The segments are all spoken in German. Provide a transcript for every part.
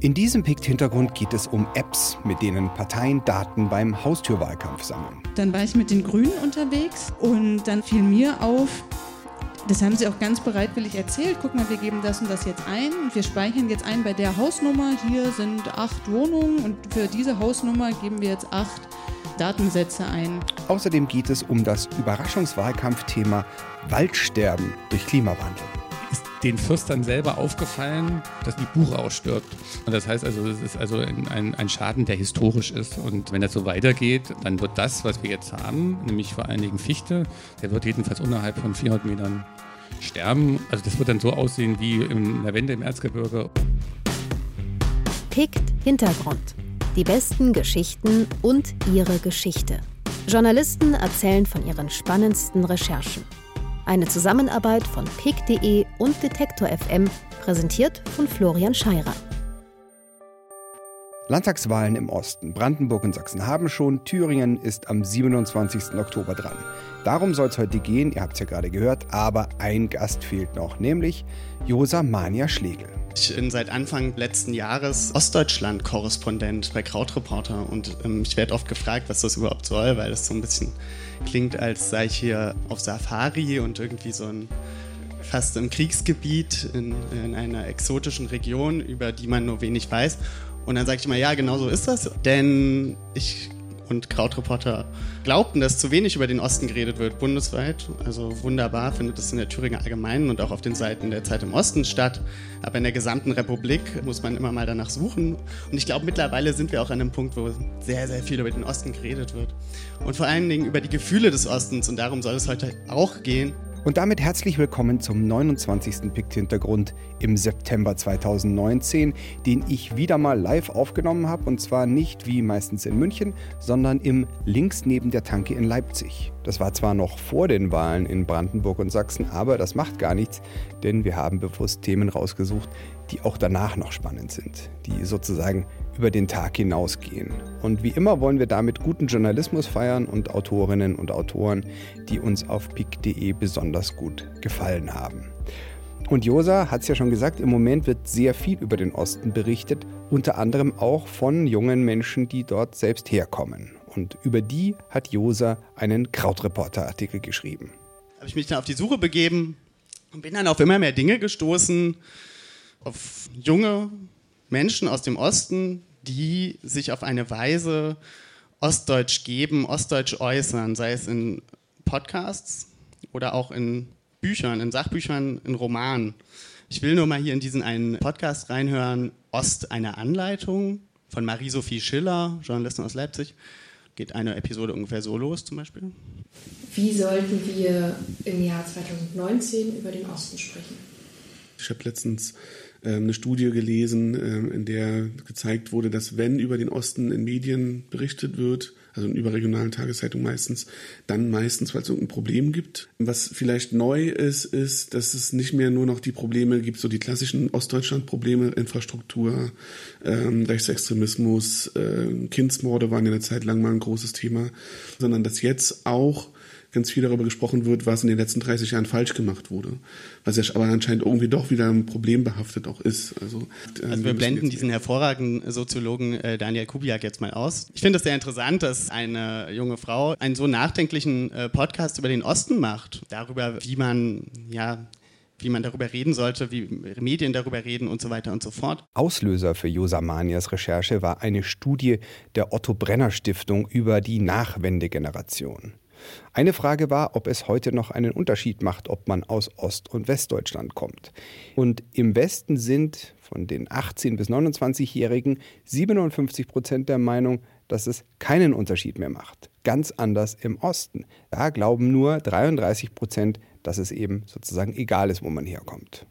In diesem PICT-Hintergrund geht es um Apps, mit denen Parteien Daten beim Haustürwahlkampf sammeln. Dann war ich mit den Grünen unterwegs und dann fiel mir auf, das haben sie auch ganz bereitwillig erzählt. Guck mal, wir geben das und das jetzt ein und wir speichern jetzt ein bei der Hausnummer. Hier sind acht Wohnungen und für diese Hausnummer geben wir jetzt acht Datensätze ein. Außerdem geht es um das Überraschungswahlkampfthema Waldsterben durch Klimawandel den Fürstern selber aufgefallen, dass die Buche ausstirbt. Und das heißt also, es ist also ein, ein, Schaden, der historisch ist. Und wenn das so weitergeht, dann wird das, was wir jetzt haben, nämlich vor allen Dingen Fichte, der wird jedenfalls unterhalb von 400 Metern sterben. Also das wird dann so aussehen wie in der Wende im Erzgebirge. Pickt Hintergrund. Die besten Geschichten und ihre Geschichte. Journalisten erzählen von ihren spannendsten Recherchen. Eine Zusammenarbeit von pick.de und Detektor FM, präsentiert von Florian Scheirer. Landtagswahlen im Osten. Brandenburg und Sachsen haben schon. Thüringen ist am 27. Oktober dran. Darum soll es heute gehen, ihr habt es ja gerade gehört, aber ein Gast fehlt noch, nämlich Josa Mania Schlegel. Ich bin seit Anfang letzten Jahres Ostdeutschland-Korrespondent bei Krautreporter und ähm, ich werde oft gefragt, was das überhaupt soll, weil das so ein bisschen klingt, als sei ich hier auf Safari und irgendwie so ein fast im Kriegsgebiet in, in einer exotischen Region, über die man nur wenig weiß. Und dann sage ich immer, ja, genau so ist das, denn ich und Krautreporter glaubten, dass zu wenig über den Osten geredet wird, bundesweit. Also wunderbar findet es in der Thüringer Allgemeinen und auch auf den Seiten der Zeit im Osten statt. Aber in der gesamten Republik muss man immer mal danach suchen. Und ich glaube, mittlerweile sind wir auch an einem Punkt, wo sehr, sehr viel über den Osten geredet wird. Und vor allen Dingen über die Gefühle des Ostens. Und darum soll es heute auch gehen. Und damit herzlich willkommen zum 29. Pikt-Hintergrund im September 2019, den ich wieder mal live aufgenommen habe. Und zwar nicht wie meistens in München, sondern im links neben der Tanke in Leipzig. Das war zwar noch vor den Wahlen in Brandenburg und Sachsen, aber das macht gar nichts, denn wir haben bewusst Themen rausgesucht, die auch danach noch spannend sind, die sozusagen über den Tag hinausgehen. Und wie immer wollen wir damit guten Journalismus feiern und Autorinnen und Autoren, die uns auf pick.de besonders gut gefallen haben. Und Josa hat es ja schon gesagt, im Moment wird sehr viel über den Osten berichtet, unter anderem auch von jungen Menschen, die dort selbst herkommen. Und über die hat Josa einen Krautreporter-Artikel geschrieben. Habe ich mich dann auf die Suche begeben und bin dann auf immer mehr Dinge gestoßen, auf junge Menschen aus dem Osten, die sich auf eine Weise Ostdeutsch geben, Ostdeutsch äußern, sei es in Podcasts oder auch in Büchern, in Sachbüchern, in Romanen. Ich will nur mal hier in diesen einen Podcast reinhören, Ost eine Anleitung von Marie-Sophie Schiller, Journalistin aus Leipzig geht eine Episode ungefähr so los zum Beispiel. Wie sollten wir im Jahr 2019 über den Osten sprechen? Ich habe letztens eine Studie gelesen, ähm, in der gezeigt wurde, dass wenn über den Osten in Medien berichtet wird, also in überregionalen Tageszeitungen meistens, dann meistens, weil es irgendein Problem gibt. Was vielleicht neu ist, ist, dass es nicht mehr nur noch die Probleme gibt, so die klassischen Ostdeutschland-Probleme, Infrastruktur, ähm, Rechtsextremismus, äh, Kindsmorde waren ja eine Zeit lang mal ein großes Thema, sondern dass jetzt auch ganz viel darüber gesprochen wird, was in den letzten 30 Jahren falsch gemacht wurde. Was ja aber anscheinend irgendwie doch wieder ein Problem behaftet auch ist. Also, ähm, also wir blenden diesen hervorragenden Soziologen äh, Daniel Kubiak jetzt mal aus. Ich finde es sehr interessant, dass eine junge Frau einen so nachdenklichen äh, Podcast über den Osten macht. Darüber, wie man ja wie man darüber reden sollte, wie Medien darüber reden und so weiter und so fort. Auslöser für Josamanias Recherche war eine Studie der Otto Brenner Stiftung über die Nachwendegeneration. Eine Frage war, ob es heute noch einen Unterschied macht, ob man aus Ost- und Westdeutschland kommt. Und im Westen sind von den 18- bis 29-Jährigen 57 Prozent der Meinung, dass es keinen Unterschied mehr macht. Ganz anders im Osten. Da glauben nur 33 Prozent, dass es eben sozusagen egal ist, wo man herkommt.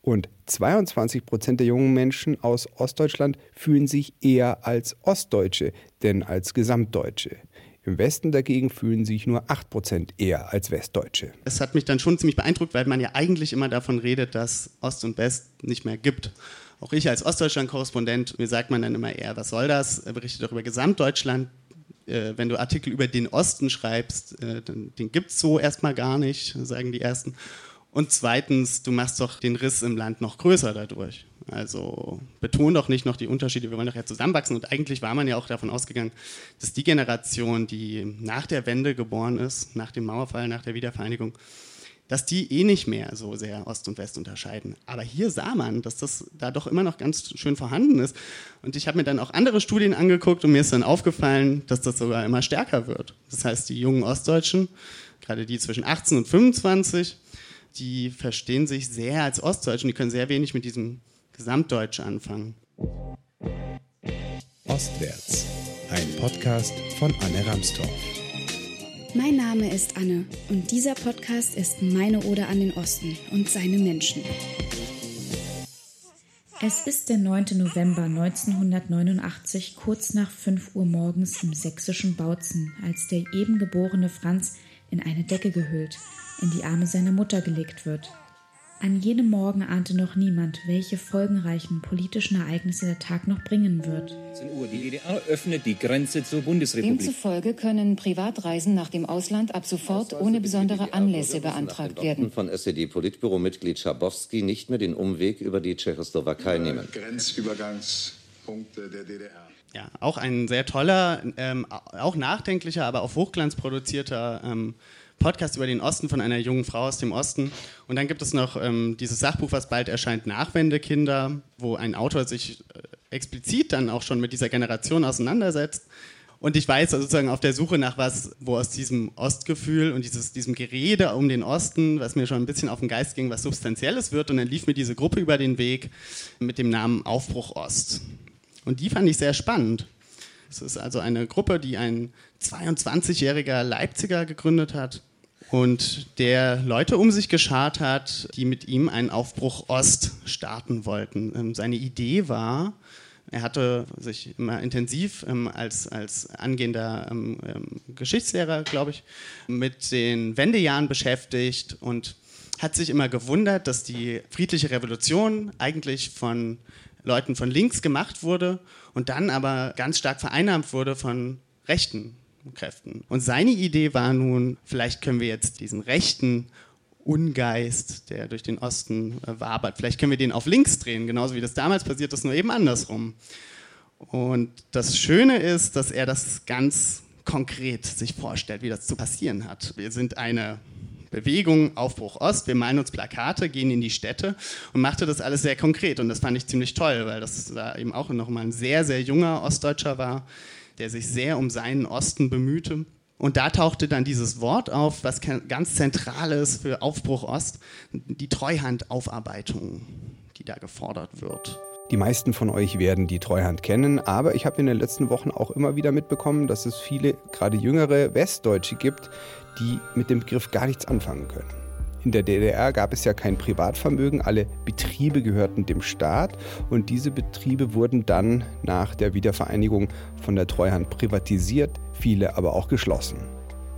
Und 22 Prozent der jungen Menschen aus Ostdeutschland fühlen sich eher als Ostdeutsche denn als Gesamtdeutsche. Im Westen dagegen fühlen sich nur 8% eher als Westdeutsche. Es hat mich dann schon ziemlich beeindruckt, weil man ja eigentlich immer davon redet, dass Ost und West nicht mehr gibt. Auch ich als Ostdeutschland-Korrespondent, mir sagt man dann immer eher, was soll das? Er berichtet doch über Gesamtdeutschland. Äh, wenn du Artikel über den Osten schreibst, äh, den gibt es so erstmal gar nicht, sagen die Ersten. Und zweitens, du machst doch den Riss im Land noch größer dadurch. Also betont doch nicht noch die Unterschiede, wir wollen doch ja zusammenwachsen. Und eigentlich war man ja auch davon ausgegangen, dass die Generation, die nach der Wende geboren ist, nach dem Mauerfall, nach der Wiedervereinigung, dass die eh nicht mehr so sehr Ost und West unterscheiden. Aber hier sah man, dass das da doch immer noch ganz schön vorhanden ist. Und ich habe mir dann auch andere Studien angeguckt und mir ist dann aufgefallen, dass das sogar immer stärker wird. Das heißt, die jungen Ostdeutschen, gerade die zwischen 18 und 25, die verstehen sich sehr als Ostdeutschen, die können sehr wenig mit diesem Gesamtdeutsch anfangen. Ostwärts, ein Podcast von Anne Ramstorff. Mein Name ist Anne und dieser Podcast ist meine Ode an den Osten und seine Menschen. Es ist der 9. November 1989, kurz nach 5 Uhr morgens im sächsischen Bautzen, als der eben geborene Franz in eine Decke gehüllt in die Arme seiner Mutter gelegt wird. An jenem Morgen ahnte noch niemand, welche folgenreichen politischen Ereignisse der Tag noch bringen wird. Die DDR öffnet die Grenze zur Bundesrepublik. Demzufolge können Privatreisen nach dem Ausland ab sofort ohne besondere Anlässe beantragt werden. Von SED-Politbüro-Mitglied Schabowski nicht mehr den Umweg über die Tschechoslowakei nehmen. Grenzübergangspunkte der DDR. Ja, auch ein sehr toller, ähm, auch nachdenklicher, aber auf Hochglanz produzierter ähm, Podcast über den Osten von einer jungen Frau aus dem Osten. Und dann gibt es noch ähm, dieses Sachbuch, was bald erscheint, Nachwendekinder, wo ein Autor sich äh, explizit dann auch schon mit dieser Generation auseinandersetzt. Und ich war jetzt sozusagen auf der Suche nach was, wo aus diesem Ostgefühl und dieses, diesem Gerede um den Osten, was mir schon ein bisschen auf den Geist ging, was Substanzielles wird. Und dann lief mir diese Gruppe über den Weg mit dem Namen Aufbruch Ost. Und die fand ich sehr spannend. Es ist also eine Gruppe, die ein 22-jähriger Leipziger gegründet hat, und der Leute um sich geschart hat, die mit ihm einen Aufbruch Ost starten wollten. Ähm, seine Idee war, er hatte sich immer intensiv ähm, als, als angehender ähm, Geschichtslehrer, glaube ich, mit den Wendejahren beschäftigt und hat sich immer gewundert, dass die friedliche Revolution eigentlich von Leuten von links gemacht wurde und dann aber ganz stark vereinnahmt wurde von Rechten. Kräften. Und seine Idee war nun, vielleicht können wir jetzt diesen rechten Ungeist, der durch den Osten äh, wabert, vielleicht können wir den auf links drehen, genauso wie das damals passiert ist, nur eben andersrum. Und das Schöne ist, dass er das ganz konkret sich vorstellt, wie das zu passieren hat. Wir sind eine Bewegung Aufbruch Ost, wir malen uns Plakate, gehen in die Städte und machte das alles sehr konkret. Und das fand ich ziemlich toll, weil das da eben auch noch mal ein sehr, sehr junger Ostdeutscher war, der sich sehr um seinen Osten bemühte. Und da tauchte dann dieses Wort auf, was ganz zentral ist für Aufbruch Ost, die Treuhandaufarbeitung, die da gefordert wird. Die meisten von euch werden die Treuhand kennen, aber ich habe in den letzten Wochen auch immer wieder mitbekommen, dass es viele, gerade jüngere Westdeutsche gibt, die mit dem Begriff gar nichts anfangen können. In der DDR gab es ja kein Privatvermögen, alle Betriebe gehörten dem Staat und diese Betriebe wurden dann nach der Wiedervereinigung von der Treuhand privatisiert, viele aber auch geschlossen.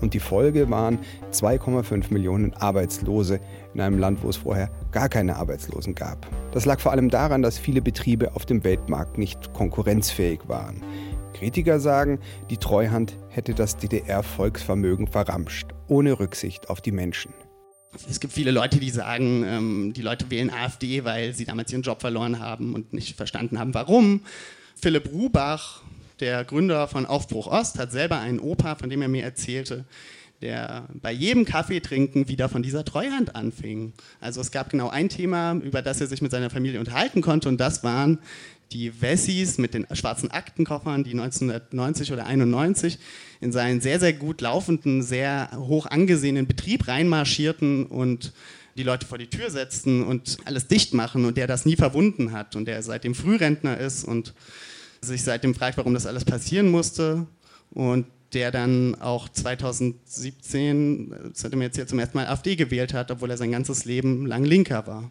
Und die Folge waren 2,5 Millionen Arbeitslose in einem Land, wo es vorher gar keine Arbeitslosen gab. Das lag vor allem daran, dass viele Betriebe auf dem Weltmarkt nicht konkurrenzfähig waren. Kritiker sagen, die Treuhand hätte das DDR-Volksvermögen verramscht, ohne Rücksicht auf die Menschen. Es gibt viele Leute, die sagen, ähm, die Leute wählen AfD, weil sie damals ihren Job verloren haben und nicht verstanden haben, warum. Philipp Rubach, der Gründer von Aufbruch Ost, hat selber einen Opa, von dem er mir erzählte, der bei jedem Kaffeetrinken wieder von dieser Treuhand anfing. Also es gab genau ein Thema, über das er sich mit seiner Familie unterhalten konnte und das waren die Wessis mit den schwarzen Aktenkoffern, die 1990 oder 91 in seinen sehr, sehr gut laufenden, sehr hoch angesehenen Betrieb reinmarschierten und die Leute vor die Tür setzten und alles dicht machen und der das nie verwunden hat und der seitdem Frührentner ist und sich seitdem fragt, warum das alles passieren musste und der dann auch 2017, das hat er mir jetzt hier zum ersten Mal AfD gewählt hat, obwohl er sein ganzes Leben lang Linker war.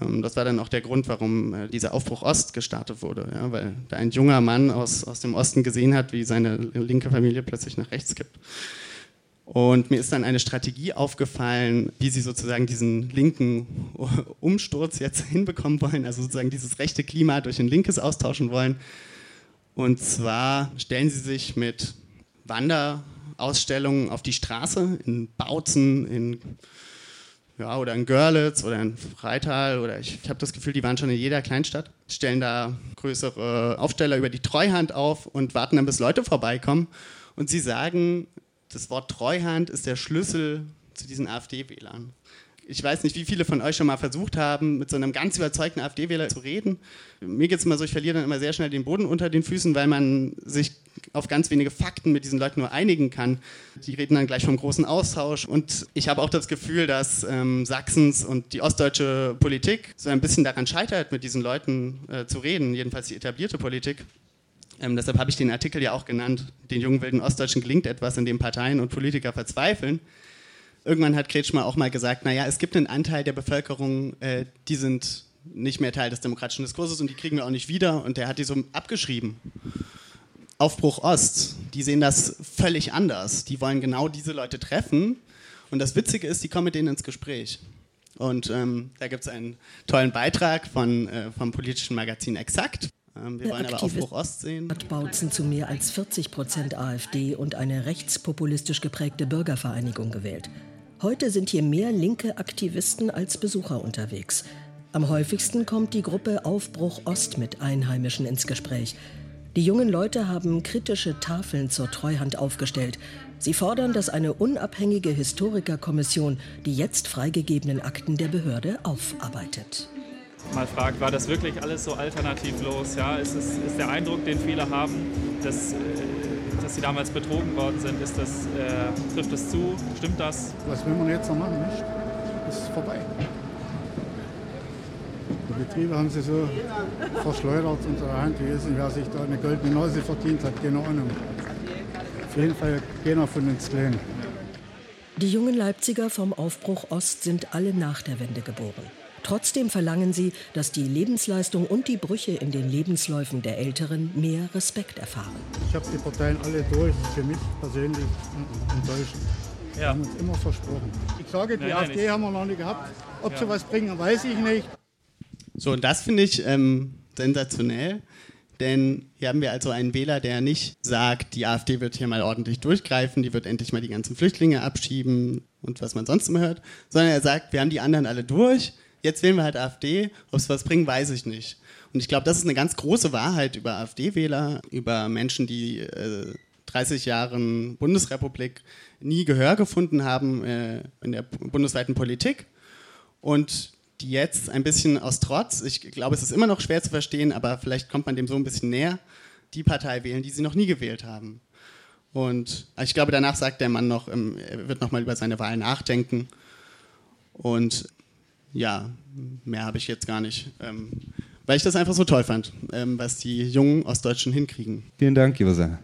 Ähm, das war dann auch der Grund, warum äh, dieser Aufbruch Ost gestartet wurde, ja, weil da ein junger Mann aus, aus dem Osten gesehen hat, wie seine linke Familie plötzlich nach rechts kippt. Und mir ist dann eine Strategie aufgefallen, wie sie sozusagen diesen linken Umsturz jetzt hinbekommen wollen, also sozusagen dieses rechte Klima durch ein linkes austauschen wollen. Und zwar stellen sie sich mit Wanderausstellungen auf die Straße in Bautzen, in ja, oder in Görlitz oder in Freital oder ich, ich habe das Gefühl, die waren schon in jeder Kleinstadt, stellen da größere Aufsteller über die Treuhand auf und warten dann, bis Leute vorbeikommen. Und sie sagen, das Wort Treuhand ist der Schlüssel zu diesen AfD-Wählern ich weiß nicht, wie viele von euch schon mal versucht haben, mit so einem ganz überzeugten AfD-Wähler zu reden. Mir geht es immer so, ich verliere dann immer sehr schnell den Boden unter den Füßen, weil man sich auf ganz wenige Fakten mit diesen Leuten nur einigen kann. Die reden dann gleich vom großen Austausch. Und ich habe auch das Gefühl, dass ähm, Sachsens und die ostdeutsche Politik so ein bisschen daran scheitert, mit diesen Leuten äh, zu reden, jedenfalls die etablierte Politik. Ähm, deshalb habe ich den Artikel ja auch genannt, den jungen wilden Ostdeutschen gelingt etwas, in dem Parteien und Politiker verzweifeln irgendwann hat Kretschmer auch mal gesagt, naja, es gibt einen Anteil der Bevölkerung, äh, die sind nicht mehr Teil des demokratischen Diskurses und die kriegen wir auch nicht wieder und der hat die so abgeschrieben. Aufbruch Ost, die sehen das völlig anders. Die wollen genau diese Leute treffen und das Witzige ist, die kommen mit denen ins Gespräch. Und ähm, da gibt es einen tollen Beitrag von, äh, vom politischen Magazin Exakt. Ähm, wir wollen aber Aufbruch Ost sehen. Hat Bautzen zu mehr als 40 Prozent AfD und eine rechtspopulistisch geprägte Bürgervereinigung gewählt. Heute sind hier mehr linke Aktivisten als Besucher unterwegs. Am häufigsten kommt die Gruppe Aufbruch Ost mit Einheimischen ins Gespräch. Die jungen Leute haben kritische Tafeln zur Treuhand aufgestellt. Sie fordern, dass eine unabhängige Historikerkommission die jetzt freigegebenen Akten der Behörde aufarbeitet. Mal fragt, war das wirklich alles so alternativlos? Ja, ist, es, ist der Eindruck, den viele haben, dass äh, dass sie damals betrogen worden sind. Ist das, äh, trifft das zu? Stimmt das? Was will man jetzt noch machen? Nicht? Das ist vorbei. Die Betriebe haben sie so verschleudert unter Hand gewesen. Wer sich da eine goldene Nase verdient hat, keine Ahnung. Auf jeden Fall keiner von uns kleinen. Die jungen Leipziger vom Aufbruch Ost sind alle nach der Wende geboren. Trotzdem verlangen sie, dass die Lebensleistung und die Brüche in den Lebensläufen der Älteren mehr Respekt erfahren. Ich habe die Parteien alle durch, für mich persönlich enttäuschend. Ja. Wir haben uns immer versprochen. Ich sage, die nein, AfD nein, haben wir noch nicht gehabt. Ob ja. sie was bringen, weiß ich nicht. So, und das finde ich ähm, sensationell. Denn hier haben wir also einen Wähler, der nicht sagt, die AfD wird hier mal ordentlich durchgreifen, die wird endlich mal die ganzen Flüchtlinge abschieben und was man sonst immer hört, sondern er sagt, wir haben die anderen alle durch, jetzt wählen wir halt AfD. Ob es was bringt, weiß ich nicht. Und ich glaube, das ist eine ganz große Wahrheit über AfD-Wähler, über Menschen, die äh, 30 Jahren Bundesrepublik nie Gehör gefunden haben äh, in der bundesweiten Politik und die jetzt ein bisschen aus Trotz, ich glaube, es ist immer noch schwer zu verstehen, aber vielleicht kommt man dem so ein bisschen näher, die Partei wählen, die sie noch nie gewählt haben. Und ich glaube, danach sagt der Mann noch, ähm, er wird nochmal über seine Wahl nachdenken. Und ja, mehr habe ich jetzt gar nicht. Ähm, weil ich das einfach so toll fand, ähm, was die jungen Ostdeutschen hinkriegen. Vielen Dank, Josa.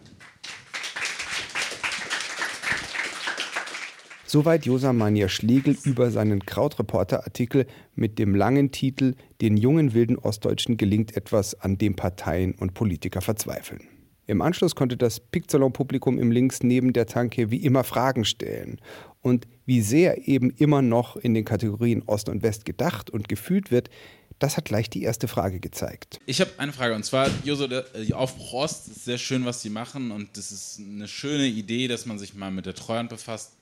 Soweit Josa Mania Schlegel über seinen Krautreporter-Artikel mit dem langen Titel Den jungen wilden Ostdeutschen gelingt etwas, an dem Parteien und Politiker verzweifeln. Im Anschluss konnte das Picksalon-Publikum im Links neben der Tanke wie immer Fragen stellen. Und wie sehr eben immer noch in den Kategorien Ost und West gedacht und gefühlt wird, das hat gleich die erste Frage gezeigt. Ich habe eine Frage und zwar, Joso, der Aufbruch Ost ist sehr schön, was sie machen und das ist eine schöne Idee, dass man sich mal mit der Treuhand befasst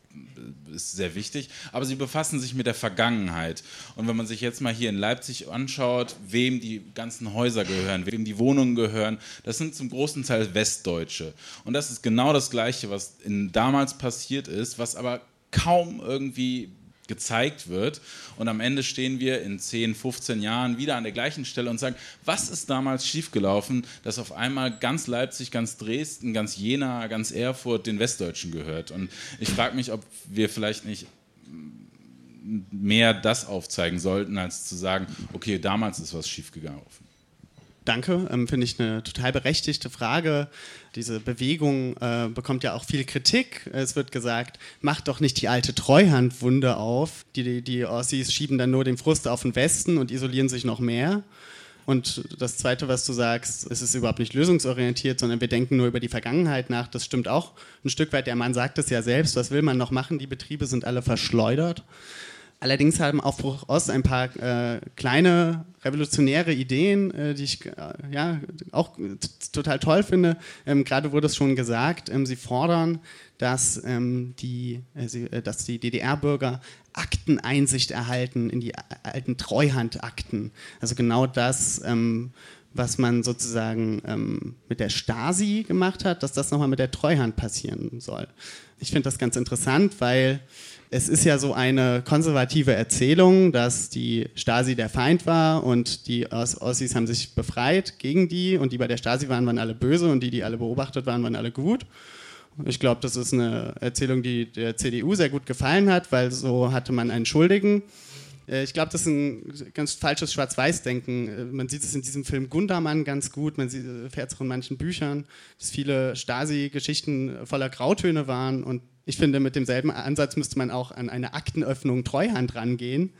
ist sehr wichtig, aber sie befassen sich mit der Vergangenheit. Und wenn man sich jetzt mal hier in Leipzig anschaut, wem die ganzen Häuser gehören, wem die Wohnungen gehören, das sind zum großen Teil Westdeutsche. Und das ist genau das Gleiche, was in, damals passiert ist, was aber kaum irgendwie gezeigt wird. Und am Ende stehen wir in 10, 15 Jahren wieder an der gleichen Stelle und sagen, was ist damals schiefgelaufen, dass auf einmal ganz Leipzig, ganz Dresden, ganz Jena, ganz Erfurt den Westdeutschen gehört. Und ich frage mich, ob wir vielleicht nicht mehr das aufzeigen sollten, als zu sagen, okay, damals ist was schiefgelaufen. Danke, ähm, finde ich eine total berechtigte Frage. Diese Bewegung äh, bekommt ja auch viel Kritik. Es wird gesagt, macht doch nicht die alte Treuhandwunde auf. Die, die, die Ossis schieben dann nur den Frust auf den Westen und isolieren sich noch mehr. Und das Zweite, was du sagst, es ist überhaupt nicht lösungsorientiert, sondern wir denken nur über die Vergangenheit nach. Das stimmt auch ein Stück weit. Der Mann sagt es ja selbst. Was will man noch machen? Die Betriebe sind alle verschleudert. Allerdings haben Aufbruch Ost ein paar äh, kleine revolutionäre Ideen, äh, die ich äh, ja auch total toll finde. Ähm, Gerade wurde es schon gesagt, ähm, sie fordern, dass, ähm, die, äh, sie, äh, dass die DDR-Bürger Akteneinsicht erhalten in die alten Treuhandakten. Also genau das, ähm, was man sozusagen ähm, mit der Stasi gemacht hat, dass das nochmal mit der Treuhand passieren soll. Ich finde das ganz interessant, weil es ist ja so eine konservative Erzählung, dass die Stasi der Feind war und die Ossis haben sich befreit gegen die und die bei der Stasi waren, waren alle böse und die, die alle beobachtet waren, waren alle gut. Ich glaube, das ist eine Erzählung, die der CDU sehr gut gefallen hat, weil so hatte man einen Schuldigen. Äh, ich glaube, das ist ein ganz falsches Schwarz-Weiß-Denken. Äh, man sieht es in diesem Film Gundermann ganz gut, man erfährt es auch in manchen Büchern, dass viele Stasi-Geschichten voller Grautöne waren und ich finde, mit demselben Ansatz müsste man auch an eine Aktenöffnung Treuhand rangehen,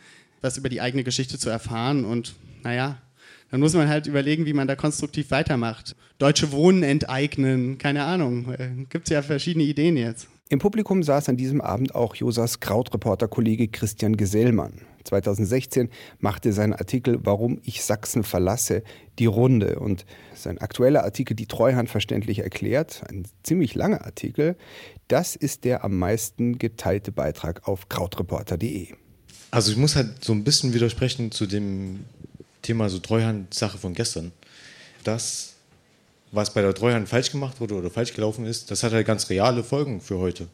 was über die eigene Geschichte zu erfahren. Und naja, dann muss man halt überlegen, wie man da konstruktiv weitermacht. Deutsche Wohnen enteignen, keine Ahnung. Äh, Gibt es ja verschiedene Ideen jetzt. Im Publikum saß an diesem Abend auch Josas Krautreporter-Kollege Christian Gesellmann. 2016 machte sein Artikel Warum ich Sachsen verlasse die Runde und sein aktueller Artikel Die Treuhand verständlich erklärt, ein ziemlich langer Artikel, das ist der am meisten geteilte Beitrag auf krautreporter.de. Also ich muss halt so ein bisschen widersprechen zu dem Thema so Treuhand-Sache von gestern. Das, was bei der Treuhand falsch gemacht wurde oder falsch gelaufen ist, das hat halt ganz reale Folgen für heute.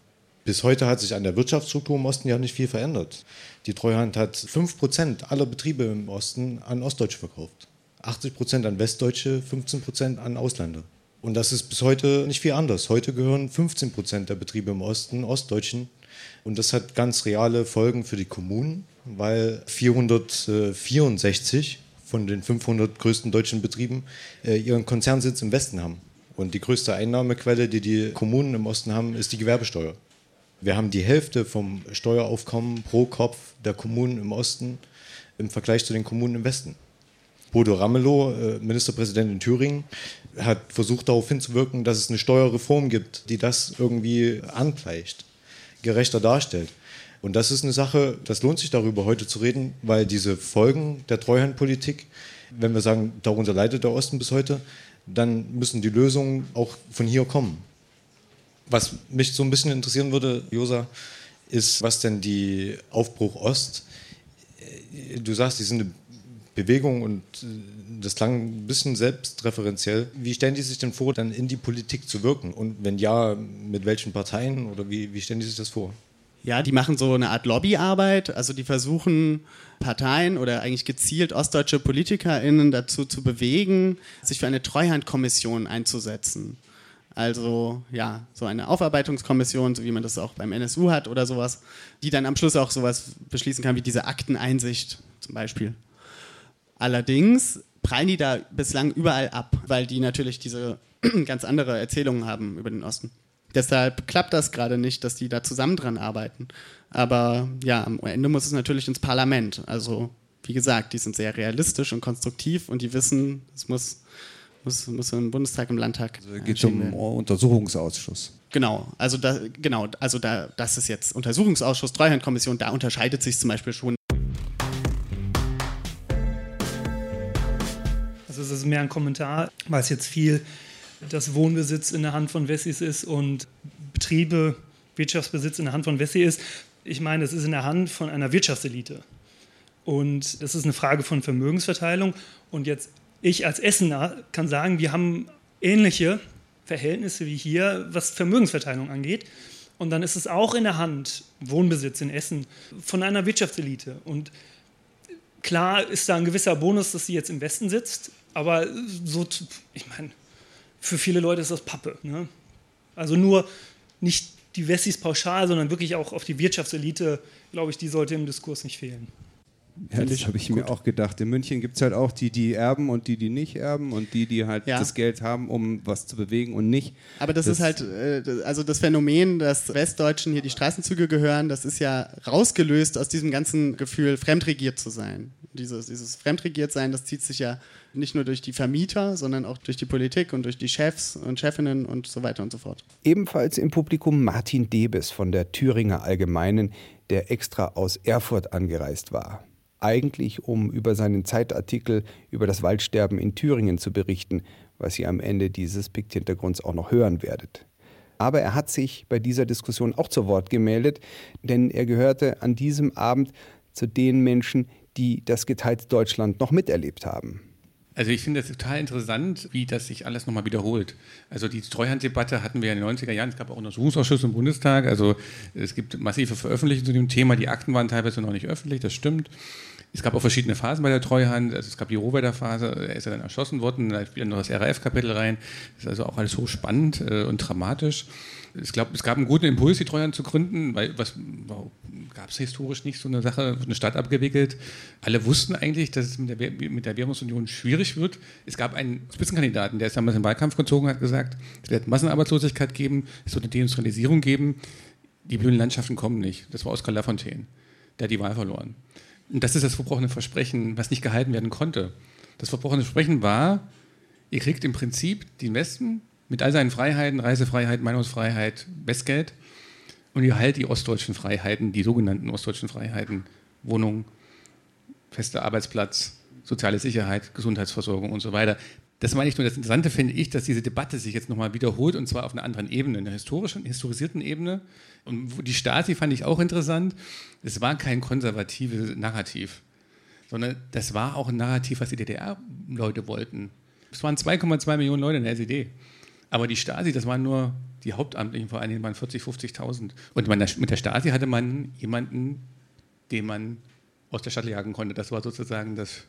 Bis heute hat sich an der Wirtschaftsstruktur im Osten ja nicht viel verändert. Die Treuhand hat 5% aller Betriebe im Osten an Ostdeutsche verkauft. 80% an Westdeutsche, 15% an Ausländer. Und das ist bis heute nicht viel anders. Heute gehören 15 Prozent der Betriebe im Osten Ostdeutschen. Und das hat ganz reale Folgen für die Kommunen, weil 464 von den 500 größten deutschen Betrieben äh, ihren Konzernsitz im Westen haben. Und die größte Einnahmequelle, die die Kommunen im Osten haben, ist die Gewerbesteuer. Wir haben die Hälfte vom Steueraufkommen pro Kopf der Kommunen im Osten im Vergleich zu den Kommunen im Westen. Bodo Ramelow, äh, Ministerpräsident in Thüringen, hat versucht darauf hinzuwirken, dass es eine Steuerreform gibt, die das irgendwie angleicht, gerechter darstellt. Und das ist eine Sache, das lohnt sich darüber heute zu reden, weil diese Folgen der Treuhandpolitik, wenn wir sagen, darunter leidet der Osten bis heute, dann müssen die Lösungen auch von hier kommen. Was mich so ein bisschen interessieren würde, Josa, ist, was denn die Aufbruch Ost, äh, du sagst, die sind eine Bewegung und äh, das klang ein bisschen selbstreferenziell. Wie stellen die sich denn vor, dann in die Politik zu wirken? Und wenn ja, mit welchen Parteien oder wie, wie stellen die sich das vor? Ja, die machen so eine Art Lobbyarbeit. Also die versuchen Parteien oder eigentlich gezielt ostdeutsche PolitikerInnen dazu zu bewegen, sich für eine Treuhandkommission einzusetzen. Also ja, so eine Aufarbeitungskommission, so wie man das auch beim NSU hat oder sowas, die dann am Schluss auch sowas beschließen kann wie diese Akteneinsicht zum Beispiel. Allerdings prallen die da bislang überall ab, weil die natürlich diese ganz andere Erzählungen haben über den Osten. Deshalb klappt das gerade nicht, dass die da zusammen dran arbeiten. Aber ja, am Ende muss es natürlich ins Parlament. Also, wie gesagt, die sind sehr realistisch und konstruktiv und die wissen, es muss, muss, muss im Bundestag, im Landtag. Also geht um Untersuchungsausschuss. Genau, also da, genau, also da, das ist jetzt Untersuchungsausschuss, Treuhandkommission, da unterscheidet sich zum Beispiel schon mehr ein Kommentar, weil es jetzt viel das Wohnbesitz in der Hand von Wessis ist und Betriebe, Wirtschaftsbesitz in der Hand von Wessi ist. Ich meine, es ist in der Hand von einer Wirtschaftselite. Und das ist eine Frage von Vermögensverteilung. Und jetzt, ich als Essener kann sagen, wir haben ähnliche Verhältnisse wie hier, was Vermögensverteilung angeht. Und dann ist es auch in der Hand, Wohnbesitz in Essen, von einer Wirtschaftselite. Und klar ist da ein gewisser Bonus, dass sie jetzt im Westen sitzt, aber so, ich meine, für viele Leute ist das Pappe. Ne? Also nur nicht die Wessis pauschal, sondern wirklich auch auf die Wirtschaftselite, glaube ich, die sollte im Diskurs nicht fehlen. Ja, das habe ich gut. mir auch gedacht. In München gibt es halt auch die, die erben und die, die nicht erben und die, die halt ja. das Geld haben, um was zu bewegen und nicht. Aber das, das ist halt, äh, also das Phänomen, dass Westdeutschen hier die Straßenzüge gehören, das ist ja rausgelöst aus diesem ganzen Gefühl, fremdregiert zu sein Dieses, dieses Fremdregiertsein, das zieht sich ja nicht nur durch die Vermieter, sondern auch durch die Politik und durch die Chefs und Chefinnen und so weiter und so fort. Ebenfalls im Publikum Martin Debes von der Thüringer Allgemeinen, der extra aus Erfurt angereist war. Eigentlich, um über seinen Zeitartikel über das Waldsterben in Thüringen zu berichten, was ihr am Ende dieses Pikt-Hintergrunds auch noch hören werdet. Aber er hat sich bei dieser Diskussion auch zu Wort gemeldet, denn er gehörte an diesem Abend zu den Menschen, die das geteilte Deutschland noch miterlebt haben. Also ich finde es total interessant, wie das sich alles nochmal wiederholt. Also die Treuhanddebatte hatten wir in den 90er Jahren, es gab auch Untersuchungsausschüsse im Bundestag, also es gibt massive Veröffentlichungen zu dem Thema, die Akten waren teilweise noch nicht öffentlich, das stimmt. Es gab auch verschiedene Phasen bei der Treuhand. Also es gab die Rohwälder Phase, er ist ja dann erschossen worden, da spielt noch das RAF-Kapitel rein. Das ist also auch alles hochspannend äh, und dramatisch. Ich glaube, es gab einen guten Impuls, die Treuhand zu gründen, weil was gab es historisch nicht so eine Sache, eine Stadt abgewickelt. Alle wussten eigentlich, dass es mit der, mit der Währungsunion schwierig wird. Es gab einen Spitzenkandidaten, der ist damals im Wahlkampf gezogen, hat gesagt, es wird Massenarbeitslosigkeit geben, es wird eine Deindustrialisierung geben. Die blühenden Landschaften kommen nicht. Das war Oskar Lafontaine. Der hat die Wahl verloren. Und das ist das verbrochene Versprechen, was nicht gehalten werden konnte. Das verbrochene Versprechen war, ihr kriegt im Prinzip den Westen mit all seinen Freiheiten, Reisefreiheit, Meinungsfreiheit, Westgeld und ihr halt die ostdeutschen Freiheiten, die sogenannten ostdeutschen Freiheiten, Wohnung, fester Arbeitsplatz, soziale Sicherheit, Gesundheitsversorgung und so weiter. Das meine ich nur. Das Interessante finde ich, dass diese Debatte sich jetzt nochmal wiederholt und zwar auf einer anderen Ebene, einer historischen, historisierten Ebene. Und die Stasi fand ich auch interessant. Es war kein konservatives Narrativ, sondern das war auch ein Narrativ, was die DDR-Leute wollten. Es waren 2,2 Millionen Leute in der SED. Aber die Stasi, das waren nur die Hauptamtlichen, vor allen Dingen waren 40, 50.000. Und mit der Stasi hatte man jemanden, den man aus der Stadt jagen konnte. Das war sozusagen das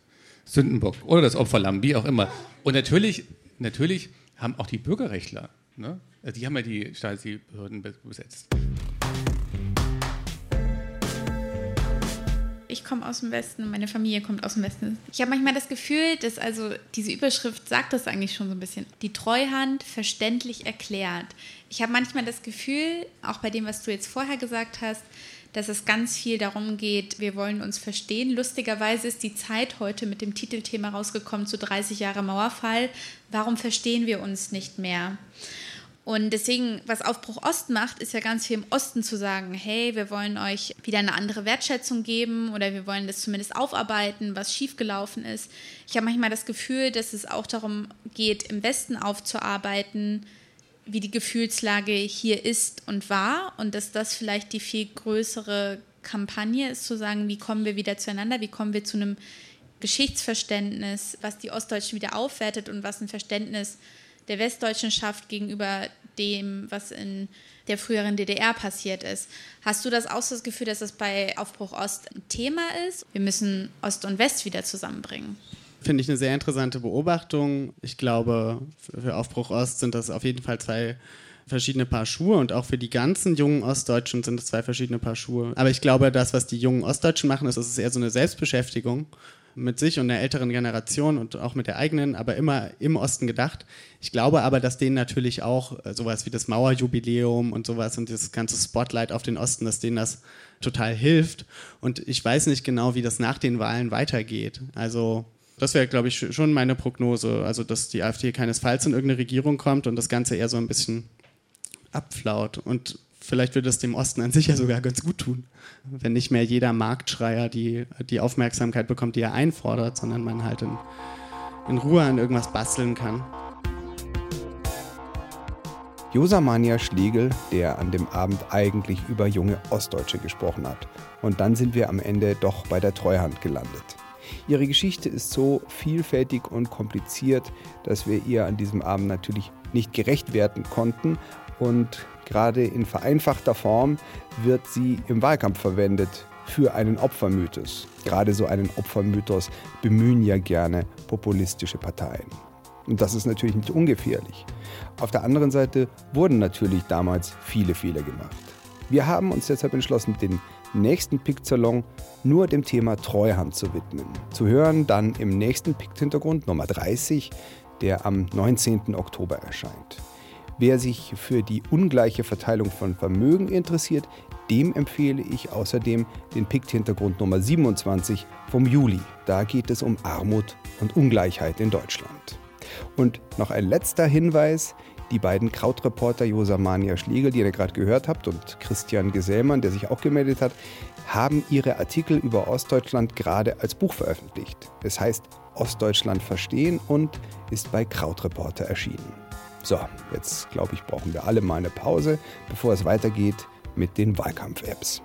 Sündenbock oder das Opferlamm, wie auch immer. Und natürlich, natürlich haben auch die Bürgerrechtler, ne, die haben ja die Stasi-Behörden besetzt. Ich komme aus dem Westen und meine Familie kommt aus dem Westen. Ich habe manchmal das Gefühl, dass also diese Überschrift sagt das eigentlich schon so ein bisschen. Die Treuhand verständlich erklärt. Ich habe manchmal das Gefühl, auch bei dem, was du jetzt vorher gesagt hast, dass es ganz viel darum geht, wir wollen uns verstehen. Lustigerweise ist die Zeit heute mit dem Titelthema rausgekommen zu 30 Jahre Mauerfall. Warum verstehen wir uns nicht mehr? Und deswegen, was Aufbruch Ost macht, ist ja ganz viel im Osten zu sagen, hey, wir wollen euch wieder eine andere Wertschätzung geben oder wir wollen das zumindest aufarbeiten, was schiefgelaufen ist. Ich habe manchmal das Gefühl, dass es auch darum geht, im Westen aufzuarbeiten, wie die Gefühlslage hier ist und war und dass das vielleicht die viel größere Kampagne ist, zu sagen, wie kommen wir wieder zueinander, wie kommen wir zu einem Geschichtsverständnis, was die Ostdeutschen wieder aufwertet und was ein Verständnis der Westdeutschen schafft gegenüber dem, was in der früheren DDR passiert ist. Hast du das auch so das Gefühl, dass das bei Aufbruch Ost ein Thema ist? Wir müssen Ost und West wieder zusammenbringen. Finde ich eine sehr interessante Beobachtung. Ich glaube, für Aufbruch Ost sind das auf jeden Fall zwei verschiedene Paar Schuhe und auch für die ganzen jungen Ostdeutschen sind es zwei verschiedene Paar Schuhe. Aber ich glaube, das, was die jungen Ostdeutschen machen, ist, das ist eher so eine Selbstbeschäftigung mit sich und der älteren Generation und auch mit der eigenen, aber immer im Osten gedacht. Ich glaube aber, dass denen natürlich auch äh, sowas wie das Mauerjubiläum und sowas und das ganze Spotlight auf den Osten, dass denen das total hilft. Und ich weiß nicht genau, wie das nach den Wahlen weitergeht. Also das wäre, glaube ich, schon meine Prognose. Also, dass die AfD keinesfalls in irgendeine Regierung kommt und das Ganze eher so ein bisschen abflaut. Und vielleicht würde es dem Osten an sich ja sogar ganz gut tun, wenn nicht mehr jeder Marktschreier die, die Aufmerksamkeit bekommt, die er einfordert, sondern man halt in, in Ruhe an irgendwas basteln kann. Josamania Schlegel, der an dem Abend eigentlich über junge Ostdeutsche gesprochen hat. Und dann sind wir am Ende doch bei der Treuhand gelandet. Ihre Geschichte ist so vielfältig und kompliziert, dass wir ihr an diesem Abend natürlich nicht gerecht werden konnten. Und gerade in vereinfachter Form wird sie im Wahlkampf verwendet für einen Opfermythos. Gerade so einen Opfermythos bemühen ja gerne populistische Parteien. Und das ist natürlich nicht ungefährlich. Auf der anderen Seite wurden natürlich damals viele Fehler gemacht. Wir haben uns deshalb entschlossen, den nächsten Pikt-Salon nur dem Thema Treuhand zu widmen. Zu hören dann im nächsten Pikt-Hintergrund Nummer 30, der am 19. Oktober erscheint. Wer sich für die ungleiche Verteilung von Vermögen interessiert, dem empfehle ich außerdem den PICT-Hintergrund Nummer 27 vom Juli. Da geht es um Armut und Ungleichheit in Deutschland. Und noch ein letzter Hinweis. Die beiden Krautreporter Josamania Schlegel, die ihr gerade gehört habt, und Christian Gesellmann, der sich auch gemeldet hat, haben ihre Artikel über Ostdeutschland gerade als Buch veröffentlicht. Es heißt Ostdeutschland verstehen und ist bei Krautreporter erschienen. So, jetzt glaube ich, brauchen wir alle mal eine Pause, bevor es weitergeht mit den Wahlkampf-Apps.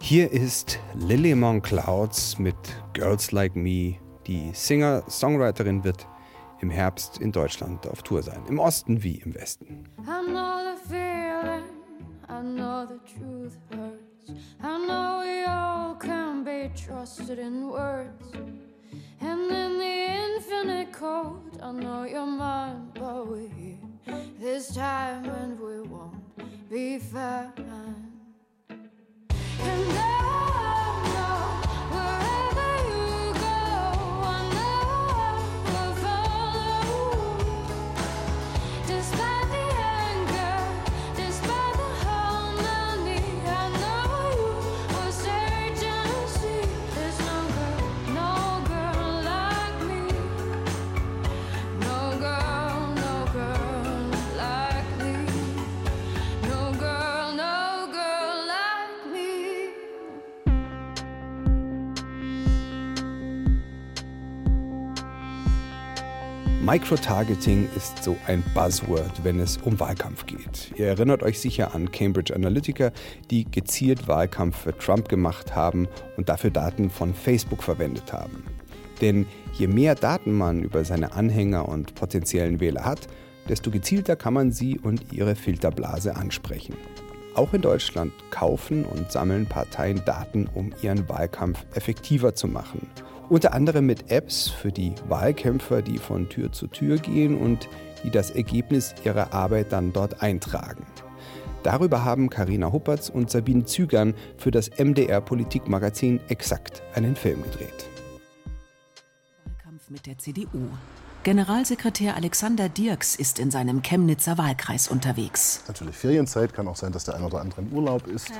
Hier ist Lily Mon Clouds mit Girls Like Me. Die Singer-Songwriterin wird im Herbst in Deutschland auf Tour sein. Im Osten wie im Westen. I Microtargeting ist so ein Buzzword, wenn es um Wahlkampf geht. Ihr erinnert euch sicher an Cambridge Analytica, die gezielt Wahlkampf für Trump gemacht haben und dafür Daten von Facebook verwendet haben. Denn je mehr Daten man über seine Anhänger und potenziellen Wähler hat, desto gezielter kann man sie und ihre Filterblase ansprechen. Auch in Deutschland kaufen und sammeln Parteien Daten, um ihren Wahlkampf effektiver zu machen unter anderem mit Apps für die Wahlkämpfer, die von Tür zu Tür gehen und die das Ergebnis ihrer Arbeit dann dort eintragen. Darüber haben Karina Huppertz und Sabine Zügern für das MDR Politikmagazin Exakt einen Film gedreht. Wahlkampf mit der CDU. Generalsekretär Alexander Dirks ist in seinem Chemnitzer Wahlkreis unterwegs. Natürlich Ferienzeit, kann auch sein, dass der ein oder andere im Urlaub ist. Ja,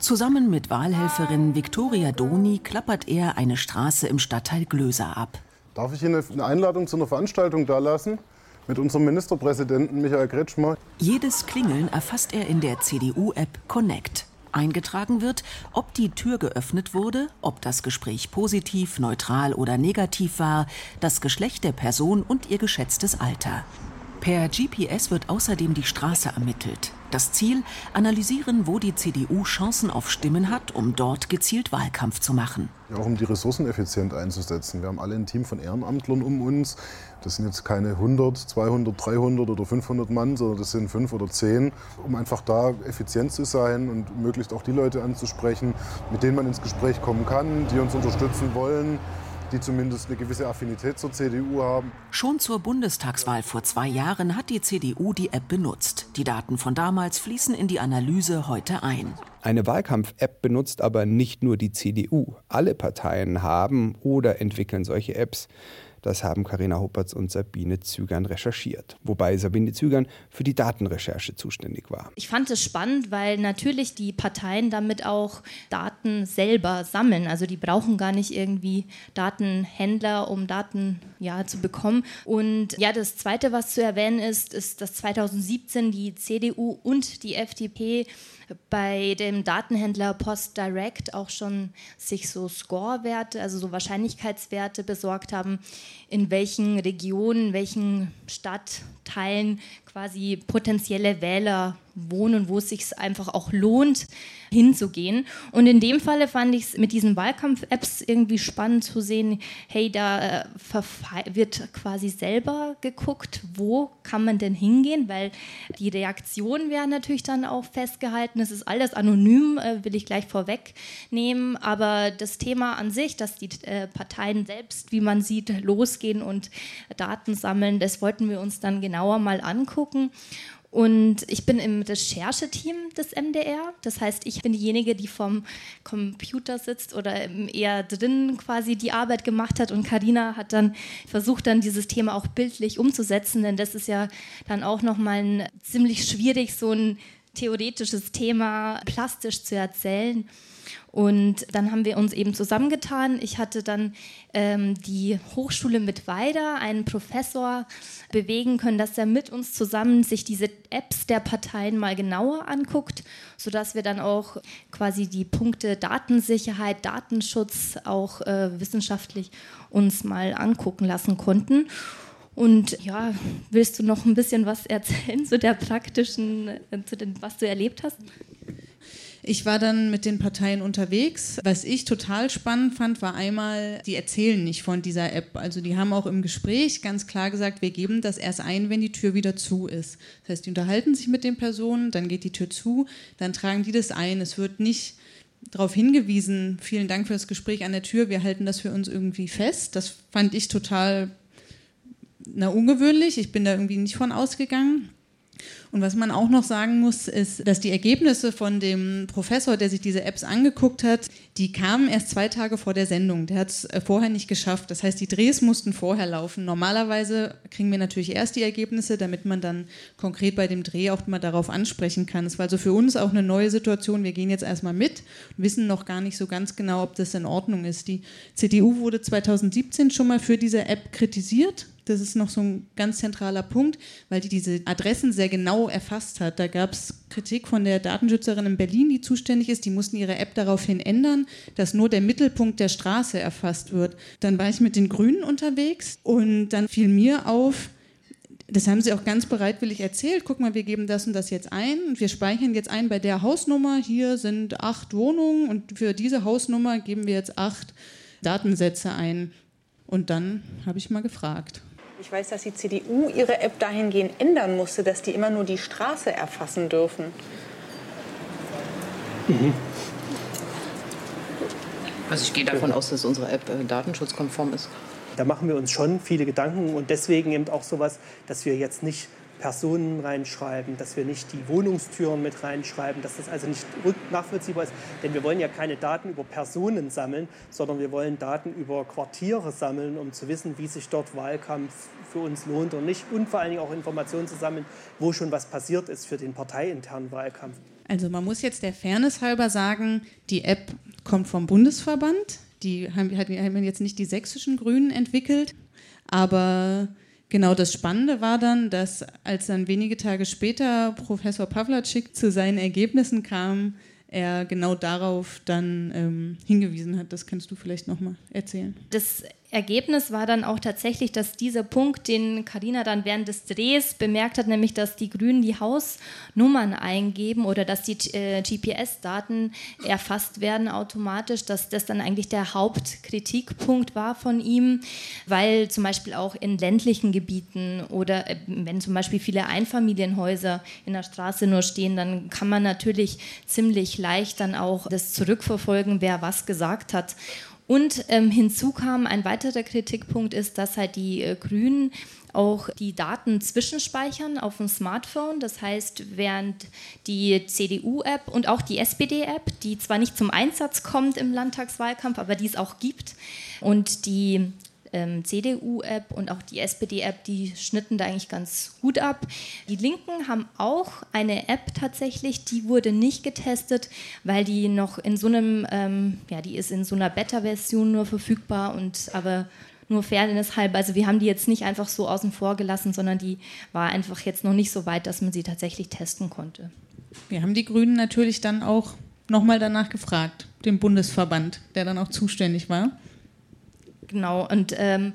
Zusammen mit Wahlhelferin Viktoria Doni klappert er eine Straße im Stadtteil Glöser ab. Darf ich Ihnen eine Einladung zu einer Veranstaltung dalassen? Mit unserem Ministerpräsidenten Michael Kretschmer. Jedes Klingeln erfasst er in der CDU-App Connect. Eingetragen wird, ob die Tür geöffnet wurde, ob das Gespräch positiv, neutral oder negativ war, das Geschlecht der Person und ihr geschätztes Alter. Per GPS wird außerdem die Straße ermittelt. Das Ziel, analysieren, wo die CDU Chancen auf Stimmen hat, um dort gezielt Wahlkampf zu machen. Ja, auch um die Ressourcen effizient einzusetzen. Wir haben alle ein Team von Ehrenamtlern um uns. Das sind jetzt keine 100, 200, 300 oder 500 Mann, sondern das sind fünf oder zehn, um einfach da effizient zu sein und möglichst auch die Leute anzusprechen, mit denen man ins Gespräch kommen kann, die uns unterstützen wollen die zumindest eine gewisse Affinität zur CDU haben. Schon zur Bundestagswahl vor zwei Jahren hat die CDU die App benutzt. Die Daten von damals fließen in die Analyse heute ein. Eine Wahlkampf-App benutzt aber nicht nur die CDU. Alle Parteien haben oder entwickeln solche Apps. Das haben Karina Huppertz und Sabine Zügern recherchiert. Wobei Sabine Zügern für die Datenrecherche zuständig war. Ich fand es spannend, weil natürlich die Parteien damit auch Daten selber sammeln. Also die brauchen gar nicht irgendwie Datenhändler, um Daten ja, zu bekommen. Und ja, das Zweite, was zu erwähnen ist, ist, dass 2017 die CDU und die FDP bei dem Datenhändler Post Direct auch schon sich so Score-Werte, also so Wahrscheinlichkeitswerte besorgt haben, in welchen Regionen, welchen Stadtteilen quasi potenzielle Wähler wohnen, wo es sich einfach auch lohnt, hinzugehen. Und in dem Falle fand ich es mit diesen Wahlkampf-Apps irgendwie spannend zu sehen, hey, da äh, wird quasi selber geguckt, wo kann man denn hingehen, weil die Reaktionen werden natürlich dann auch festgehalten. Es ist alles anonym, äh, will ich gleich vorwegnehmen, aber das Thema an sich, dass die äh, Parteien selbst, wie man sieht, losgehen und Daten sammeln, das wollten wir uns dann genauer mal angucken. Und ich bin im Rechercheteam des MDR. Das heißt, ich bin diejenige, die vom Computer sitzt oder eher drin quasi die Arbeit gemacht hat. Und Karina hat dann versucht, dann dieses Thema auch bildlich umzusetzen, denn das ist ja dann auch nochmal ziemlich schwierig, so ein theoretisches Thema plastisch zu erzählen. Und dann haben wir uns eben zusammengetan. Ich hatte dann ähm, die Hochschule mit Weida, einen Professor, bewegen können, dass er mit uns zusammen sich diese Apps der Parteien mal genauer anguckt, sodass wir dann auch quasi die Punkte Datensicherheit, Datenschutz auch äh, wissenschaftlich uns mal angucken lassen konnten. Und ja, willst du noch ein bisschen was erzählen zu der praktischen, äh, zu dem, was du erlebt hast? Ich war dann mit den Parteien unterwegs. Was ich total spannend fand, war einmal, die erzählen nicht von dieser App. Also die haben auch im Gespräch ganz klar gesagt, wir geben das erst ein, wenn die Tür wieder zu ist. Das heißt, die unterhalten sich mit den Personen, dann geht die Tür zu, dann tragen die das ein. Es wird nicht darauf hingewiesen, vielen Dank für das Gespräch an der Tür, wir halten das für uns irgendwie fest. Das fand ich total na, ungewöhnlich. Ich bin da irgendwie nicht von ausgegangen. Und was man auch noch sagen muss, ist, dass die Ergebnisse von dem Professor, der sich diese Apps angeguckt hat, die kamen erst zwei Tage vor der Sendung. Der hat es äh, vorher nicht geschafft. Das heißt, die Drehs mussten vorher laufen. Normalerweise kriegen wir natürlich erst die Ergebnisse, damit man dann konkret bei dem Dreh auch mal darauf ansprechen kann. Es war also für uns auch eine neue Situation. Wir gehen jetzt erstmal mit und wissen noch gar nicht so ganz genau, ob das in Ordnung ist. Die CDU wurde 2017 schon mal für diese App kritisiert das ist noch so ein ganz zentraler Punkt, weil die diese Adressen sehr genau erfasst hat. Da gab es Kritik von der Datenschützerin in Berlin, die zuständig ist. Die mussten ihre App daraufhin ändern, dass nur der Mittelpunkt der Straße erfasst wird. Dann war ich mit den Grünen unterwegs und dann fiel mir auf, das haben sie auch ganz bereitwillig erzählt. Guck mal, wir geben das und das jetzt ein und wir speichern jetzt ein bei der Hausnummer. Hier sind acht Wohnungen und für diese Hausnummer geben wir jetzt acht Datensätze ein. Und dann habe ich mal gefragt. Ich weiß, dass die CDU ihre App dahingehend ändern musste, dass die immer nur die Straße erfassen dürfen. Mhm. Also ich gehe davon aus, dass unsere App äh, datenschutzkonform ist. Da machen wir uns schon viele Gedanken und deswegen eben auch sowas, dass wir jetzt nicht Personen reinschreiben, dass wir nicht die Wohnungstüren mit reinschreiben, dass das also nicht nachvollziehbar ist. Denn wir wollen ja keine Daten über Personen sammeln, sondern wir wollen Daten über Quartiere sammeln, um zu wissen, wie sich dort Wahlkampf für uns lohnt und nicht. Und vor allen Dingen auch Informationen zu sammeln, wo schon was passiert ist für den parteiinternen Wahlkampf. Also man muss jetzt der Fairness halber sagen, die App kommt vom Bundesverband. Die haben, haben jetzt nicht die sächsischen Grünen entwickelt, aber Genau, das Spannende war dann, dass als dann wenige Tage später Professor Pawlacik zu seinen Ergebnissen kam, er genau darauf dann ähm, hingewiesen hat. Das kannst du vielleicht nochmal erzählen. Das Ergebnis war dann auch tatsächlich, dass dieser Punkt, den Karina dann während des Drehs bemerkt hat, nämlich dass die Grünen die Hausnummern eingeben oder dass die äh, GPS-Daten erfasst werden automatisch, dass das dann eigentlich der Hauptkritikpunkt war von ihm, weil zum Beispiel auch in ländlichen Gebieten oder äh, wenn zum Beispiel viele Einfamilienhäuser in der Straße nur stehen, dann kann man natürlich ziemlich leicht dann auch das zurückverfolgen, wer was gesagt hat. Und ähm, hinzu kam ein weiterer Kritikpunkt ist, dass halt die äh, Grünen auch die Daten zwischenspeichern auf dem Smartphone. Das heißt, während die CDU-App und auch die SPD-App, die zwar nicht zum Einsatz kommt im Landtagswahlkampf, aber die es auch gibt, und die ähm, CDU-App und auch die SPD-App, die schnitten da eigentlich ganz gut ab. Die Linken haben auch eine App tatsächlich, die wurde nicht getestet, weil die noch in so einem, ähm, ja, die ist in so einer Beta-Version nur verfügbar und aber nur Fairness halber, also wir haben die jetzt nicht einfach so außen vor gelassen, sondern die war einfach jetzt noch nicht so weit, dass man sie tatsächlich testen konnte. Wir haben die Grünen natürlich dann auch nochmal danach gefragt, dem Bundesverband, der dann auch zuständig war. Genau, und ähm,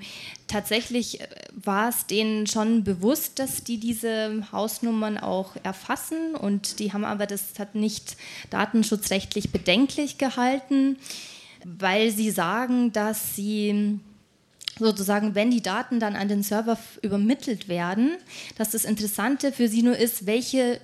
tatsächlich äh, war es denen schon bewusst, dass die diese Hausnummern auch erfassen und die haben aber das hat nicht datenschutzrechtlich bedenklich gehalten, weil sie sagen, dass sie sozusagen, wenn die Daten dann an den Server übermittelt werden, dass das Interessante für sie nur ist, welche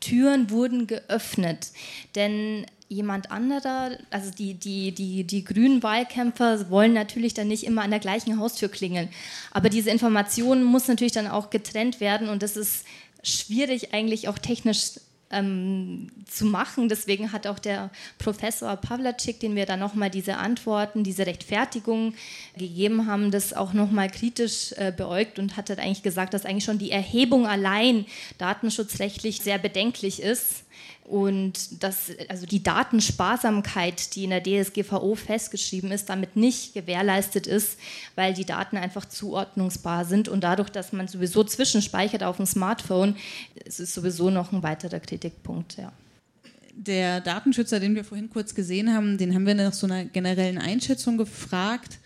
Türen wurden geöffnet. Denn jemand anderer, also die, die, die, die grünen Wahlkämpfer wollen natürlich dann nicht immer an der gleichen Haustür klingeln. Aber diese Information muss natürlich dann auch getrennt werden und das ist schwierig eigentlich auch technisch ähm, zu machen. Deswegen hat auch der Professor Pavlacek, den wir da nochmal diese Antworten, diese Rechtfertigung gegeben haben, das auch nochmal kritisch äh, beäugt und hat eigentlich gesagt, dass eigentlich schon die Erhebung allein datenschutzrechtlich sehr bedenklich ist und dass also die Datensparsamkeit, die in der DSGVO festgeschrieben ist, damit nicht gewährleistet ist, weil die Daten einfach zuordnungsbar sind und dadurch, dass man sowieso zwischenspeichert auf dem Smartphone, ist es sowieso noch ein weiterer Kritikpunkt. Ja. Der Datenschützer, den wir vorhin kurz gesehen haben, den haben wir nach so einer generellen Einschätzung gefragt.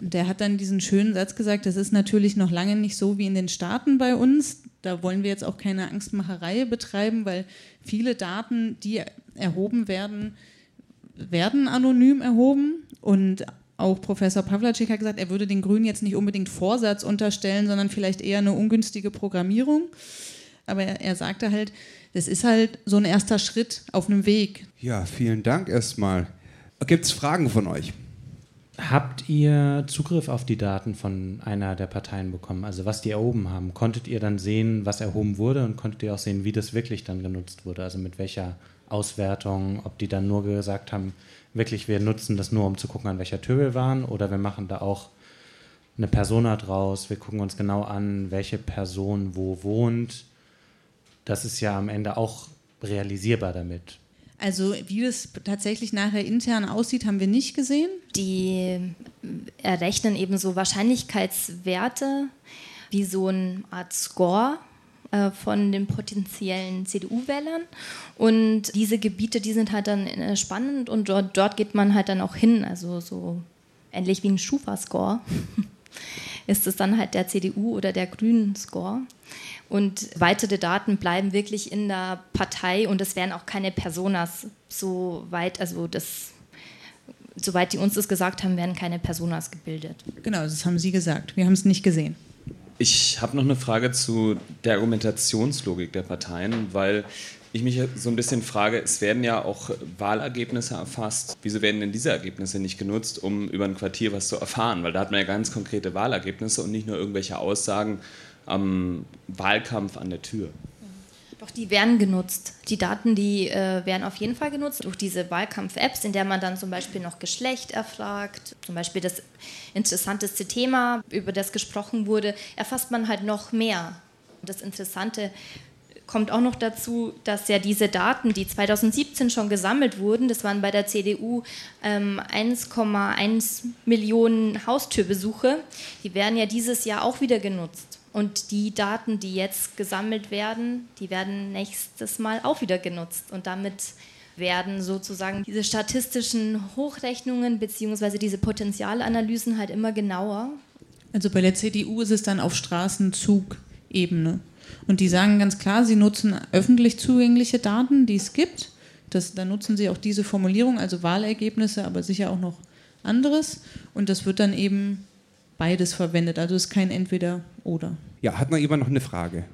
Der hat dann diesen schönen Satz gesagt, das ist natürlich noch lange nicht so wie in den Staaten bei uns. Da wollen wir jetzt auch keine Angstmacherei betreiben, weil viele Daten, die erhoben werden, werden anonym erhoben. Und auch Professor Pavlacek hat gesagt, er würde den Grünen jetzt nicht unbedingt Vorsatz unterstellen, sondern vielleicht eher eine ungünstige Programmierung. Aber er, er sagte halt, das ist halt so ein erster Schritt auf einem Weg. Ja, vielen Dank erstmal. Gibt es Fragen von euch? Habt ihr Zugriff auf die Daten von einer der Parteien bekommen, also was die erhoben haben? Konntet ihr dann sehen, was erhoben wurde und konntet ihr auch sehen, wie das wirklich dann genutzt wurde? Also mit welcher Auswertung, ob die dann nur gesagt haben, wirklich, wir nutzen das nur, um zu gucken, an welcher Tür wir waren oder wir machen da auch eine Persona draus, wir gucken uns genau an, welche Person wo wohnt. Das ist ja am Ende auch realisierbar damit. Also wie das tatsächlich nachher intern aussieht, haben wir nicht gesehen. Die errechnen eben so Wahrscheinlichkeitswerte wie so eine Art Score äh, von den potenziellen CDU-Wählern. Und diese Gebiete, die sind halt dann äh, spannend und dort, dort geht man halt dann auch hin. Also so ähnlich wie ein Schufa-Score ist es dann halt der CDU- oder der Grünen-Score. Und weitere Daten bleiben wirklich in der Partei und es werden auch keine Personas so weit, also das, soweit die uns das gesagt haben, werden keine Personas gebildet. Genau, das haben Sie gesagt. Wir haben es nicht gesehen. Ich habe noch eine Frage zu der Argumentationslogik der Parteien, weil ich mich so ein bisschen frage, es werden ja auch Wahlergebnisse erfasst. Wieso werden denn diese Ergebnisse nicht genutzt, um über ein Quartier was zu erfahren? Weil da hat man ja ganz konkrete Wahlergebnisse und nicht nur irgendwelche Aussagen am Wahlkampf an der Tür. Doch, die werden genutzt. Die Daten, die äh, werden auf jeden Fall genutzt durch diese Wahlkampf-Apps, in der man dann zum Beispiel noch Geschlecht erfragt. Zum Beispiel das interessanteste Thema, über das gesprochen wurde, erfasst man halt noch mehr. Das Interessante kommt auch noch dazu, dass ja diese Daten, die 2017 schon gesammelt wurden, das waren bei der CDU ähm, 1,1 Millionen Haustürbesuche, die werden ja dieses Jahr auch wieder genutzt. Und die Daten, die jetzt gesammelt werden, die werden nächstes Mal auch wieder genutzt. Und damit werden sozusagen diese statistischen Hochrechnungen bzw. diese Potenzialanalysen halt immer genauer. Also bei der CDU ist es dann auf Straßenzugebene. Und die sagen ganz klar, sie nutzen öffentlich zugängliche Daten, die es gibt. Das, da nutzen sie auch diese Formulierung, also Wahlergebnisse, aber sicher auch noch anderes. Und das wird dann eben beides verwendet. Also ist kein Entweder-Oder. Ja, hat noch jemand noch eine Frage?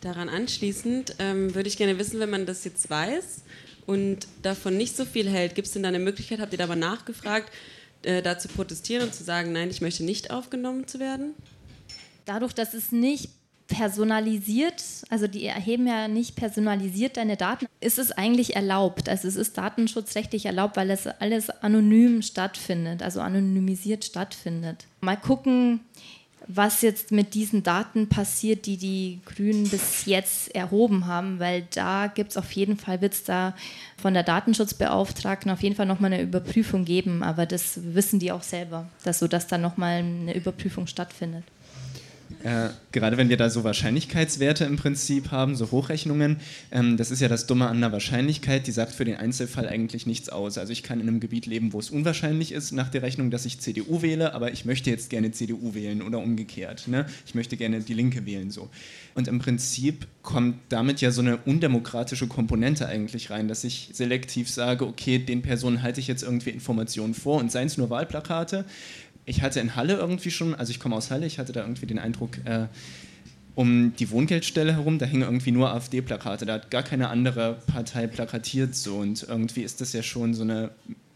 Daran anschließend ähm, würde ich gerne wissen, wenn man das jetzt weiß und davon nicht so viel hält, gibt es denn da eine Möglichkeit, habt ihr da mal nachgefragt, äh, da zu protestieren und zu sagen, nein, ich möchte nicht aufgenommen zu werden? Dadurch, dass es nicht personalisiert, also die erheben ja nicht personalisiert deine Daten, ist es eigentlich erlaubt. Also es ist datenschutzrechtlich erlaubt, weil es alles anonym stattfindet, also anonymisiert stattfindet. Mal gucken, was jetzt mit diesen Daten passiert, die die Grünen bis jetzt erhoben haben, weil da gibt es auf jeden Fall, wird es da von der Datenschutzbeauftragten auf jeden Fall nochmal eine Überprüfung geben, aber das wissen die auch selber, dass so dass da nochmal eine Überprüfung stattfindet. Äh, gerade wenn wir da so Wahrscheinlichkeitswerte im Prinzip haben, so Hochrechnungen, ähm, das ist ja das Dumme an der Wahrscheinlichkeit, die sagt für den Einzelfall eigentlich nichts aus. Also ich kann in einem Gebiet leben, wo es unwahrscheinlich ist nach der Rechnung, dass ich CDU wähle, aber ich möchte jetzt gerne CDU wählen oder umgekehrt. Ne? Ich möchte gerne die Linke wählen so. Und im Prinzip kommt damit ja so eine undemokratische Komponente eigentlich rein, dass ich selektiv sage, okay, den Personen halte ich jetzt irgendwie Informationen vor und seien es nur Wahlplakate ich hatte in Halle irgendwie schon, also ich komme aus Halle, ich hatte da irgendwie den Eindruck, äh, um die Wohngeldstelle herum, da hingen irgendwie nur AfD-Plakate, da hat gar keine andere Partei plakatiert so. Und irgendwie ist das ja schon so eine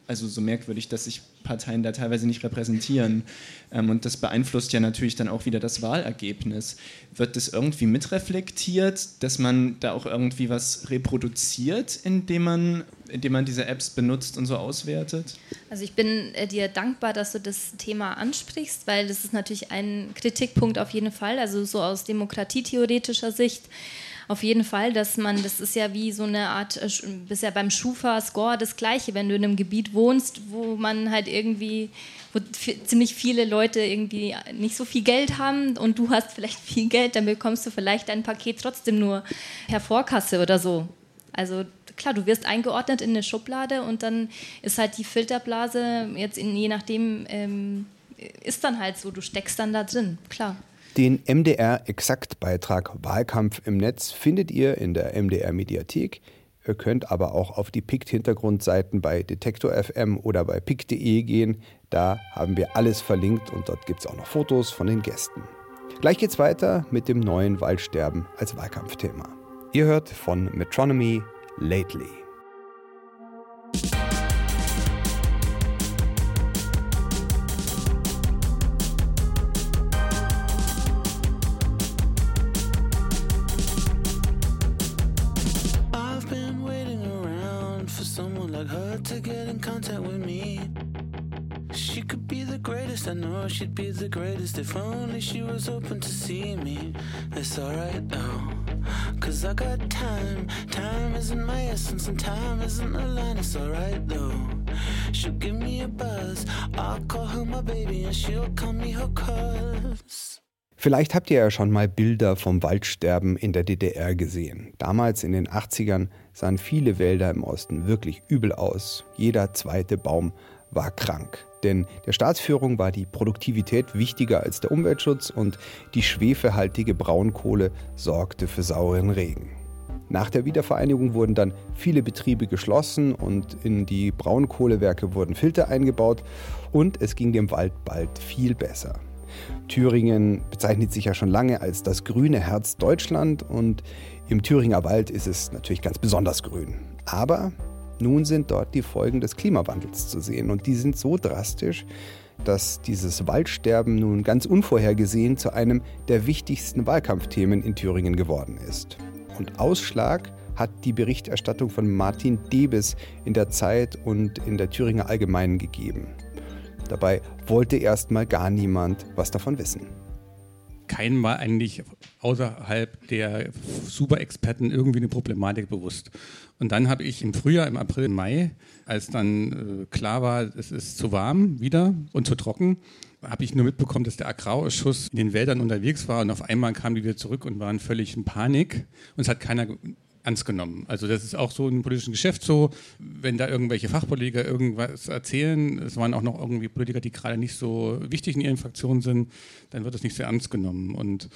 Also so merkwürdig, dass sich Parteien da teilweise nicht repräsentieren. Ähm, und das beeinflusst ja natürlich dann auch wieder das Wahlergebnis. Wird das irgendwie mitreflektiert, dass man da auch irgendwie was reproduziert, indem man, indem man diese Apps benutzt und so auswertet? Also ich bin äh, dir dankbar, dass du das Thema ansprichst, weil das ist natürlich ein Kritikpunkt auf jeden Fall, also so aus demokratietheoretischer Sicht auf jeden Fall, dass man, das ist ja wie so eine Art, äh, bisher beim Schufa-Score das Gleiche, wenn du in einem Gebiet wohnst, wo man halt irgendwie, wo ziemlich viele Leute irgendwie nicht so viel Geld haben und du hast vielleicht viel Geld, dann bekommst du vielleicht dein Paket trotzdem nur per Vorkasse oder so. Also klar, du wirst eingeordnet in eine Schublade und dann ist halt die Filterblase jetzt in, je nachdem ähm, ist dann halt so, du steckst dann da drin, klar. Den MDR-Exakt-Beitrag Wahlkampf im Netz findet ihr in der MDR-Mediathek. Ihr könnt aber auch auf die PICT-Hintergrundseiten bei Detektor FM oder bei PICT.de gehen. Da haben wir alles verlinkt und dort gibt es auch noch Fotos von den Gästen. Gleich geht's weiter mit dem neuen Waldsterben als Wahlkampfthema. Ihr hört von Metronomy Lately. I know she'd be the greatest if only she was open to see me. It's alright though, cause I got time. Time isn't my essence, and time isn't a line. It's alright though. She'll give me a buzz. I'll call her my baby, and she'll call me her cuz. Vielleicht habt ihr ja schon mal Bilder vom Waldsterben in der DDR gesehen. Damals in den 80ern sahen viele Wälder im Osten wirklich übel aus. Jeder zweite Baum war krank. Denn der Staatsführung war die Produktivität wichtiger als der Umweltschutz und die schwefelhaltige Braunkohle sorgte für sauren Regen. Nach der Wiedervereinigung wurden dann viele Betriebe geschlossen und in die Braunkohlewerke wurden Filter eingebaut und es ging dem Wald bald viel besser. Thüringen bezeichnet sich ja schon lange als das grüne Herz Deutschland und im Thüringer Wald ist es natürlich ganz besonders grün. Aber nun sind dort die Folgen des Klimawandels zu sehen und die sind so drastisch, dass dieses Waldsterben nun ganz unvorhergesehen zu einem der wichtigsten Wahlkampfthemen in Thüringen geworden ist. Und Ausschlag hat die Berichterstattung von Martin Debes in der Zeit und in der Thüringer Allgemeinen gegeben. Dabei wollte erstmal gar niemand was davon wissen. Keinem war eigentlich außerhalb der Superexperten irgendwie eine Problematik bewusst. Und dann habe ich im Frühjahr, im April, im Mai, als dann äh, klar war, es ist zu warm wieder und zu trocken, habe ich nur mitbekommen, dass der Agrarausschuss in den Wäldern unterwegs war und auf einmal kamen die wieder zurück und waren völlig in Panik und es hat keiner ernst genommen. Also das ist auch so im politischen Geschäft so, wenn da irgendwelche Fachpolitiker irgendwas erzählen, es waren auch noch irgendwie Politiker, die gerade nicht so wichtig in ihren Fraktionen sind, dann wird das nicht so ernst genommen und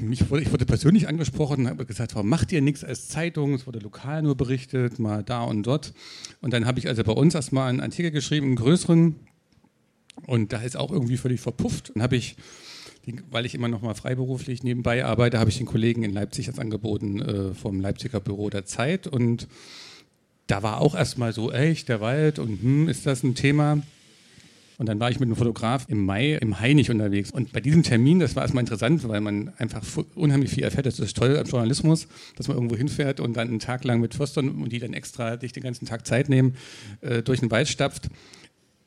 mich wurde, ich wurde persönlich angesprochen und habe gesagt, warum macht ihr nichts als Zeitung? Es wurde lokal nur berichtet, mal da und dort. Und dann habe ich also bei uns erstmal einen Artikel geschrieben, einen größeren. Und da ist auch irgendwie völlig verpufft. Und habe ich, weil ich immer noch mal freiberuflich nebenbei arbeite, habe ich den Kollegen in Leipzig das angeboten äh, vom Leipziger Büro der Zeit. Und da war auch erstmal so, echt, der Wald und hm, ist das ein Thema? Und dann war ich mit einem Fotograf im Mai im Hainich unterwegs. Und bei diesem Termin, das war erstmal interessant, weil man einfach unheimlich viel erfährt. Das ist toll am Journalismus, dass man irgendwo hinfährt und dann einen Tag lang mit Förstern und die dann extra sich den ganzen Tag Zeit nehmen, äh, durch den Wald stapft.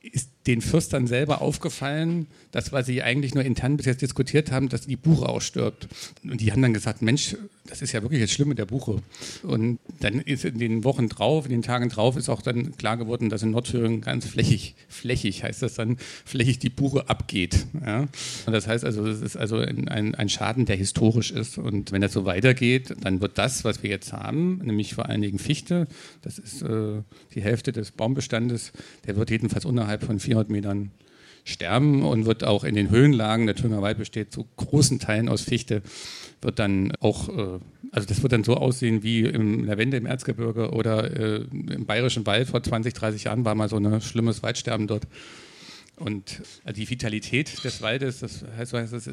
Ist den Fürstern selber aufgefallen, dass, was sie eigentlich nur intern bis jetzt diskutiert haben, dass die Buche ausstirbt. Und die haben dann gesagt, Mensch, das ist ja wirklich jetzt schlimm mit der Buche. Und dann ist in den Wochen drauf, in den Tagen drauf, ist auch dann klar geworden, dass in Nordthüringen ganz flächig, flächig heißt das dann, flächig die Buche abgeht. Ja? Und das heißt also, es ist also ein, ein Schaden, der historisch ist. Und wenn das so weitergeht, dann wird das, was wir jetzt haben, nämlich vor allen Dingen Fichte, das ist äh, die Hälfte des Baumbestandes, der wird jedenfalls unterhalb von vier 400 Metern sterben und wird auch in den Höhenlagen, der Thüringer Wald besteht zu großen Teilen aus Fichte, wird dann auch, äh, also das wird dann so aussehen wie im Lavende im Erzgebirge oder äh, im Bayerischen Wald vor 20, 30 Jahren war mal so ein schlimmes Waldsterben dort. Und die Vitalität des Waldes, das heißt, das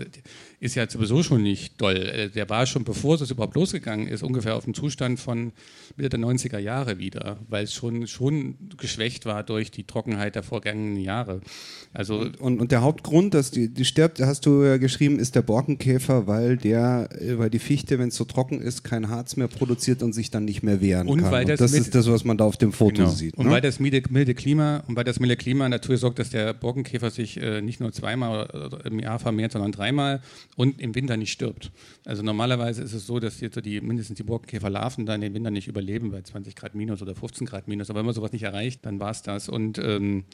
ist ja sowieso schon nicht doll. Äh, der war schon, bevor es überhaupt losgegangen ist, ungefähr auf dem Zustand von Mitte der 90er Jahre wieder, weil es schon, schon geschwächt war durch die Trockenheit der vergangenen Jahre. Also und, und der Hauptgrund, dass die, die stirbt, hast du ja geschrieben, ist der Borkenkäfer, weil der, äh, weil die Fichte, wenn es so trocken ist, kein Harz mehr produziert und sich dann nicht mehr wehren und kann. Weil das, und das ist das, was man da auf dem Foto genau. sieht. Und ne? weil das milde, milde Klima und weil das milde Klima dafür sorgt, dass der Borkenkäfer sich äh, nicht nur zweimal im Jahr vermehrt, sondern dreimal und im Winter nicht stirbt. Also normalerweise ist es so, dass jetzt so die, mindestens die Borkenkäferlarven dann den Winter nicht überleben bei 20 Grad minus oder 15 Grad minus. Aber wenn man sowas nicht erreicht, dann war es das. Und ähm,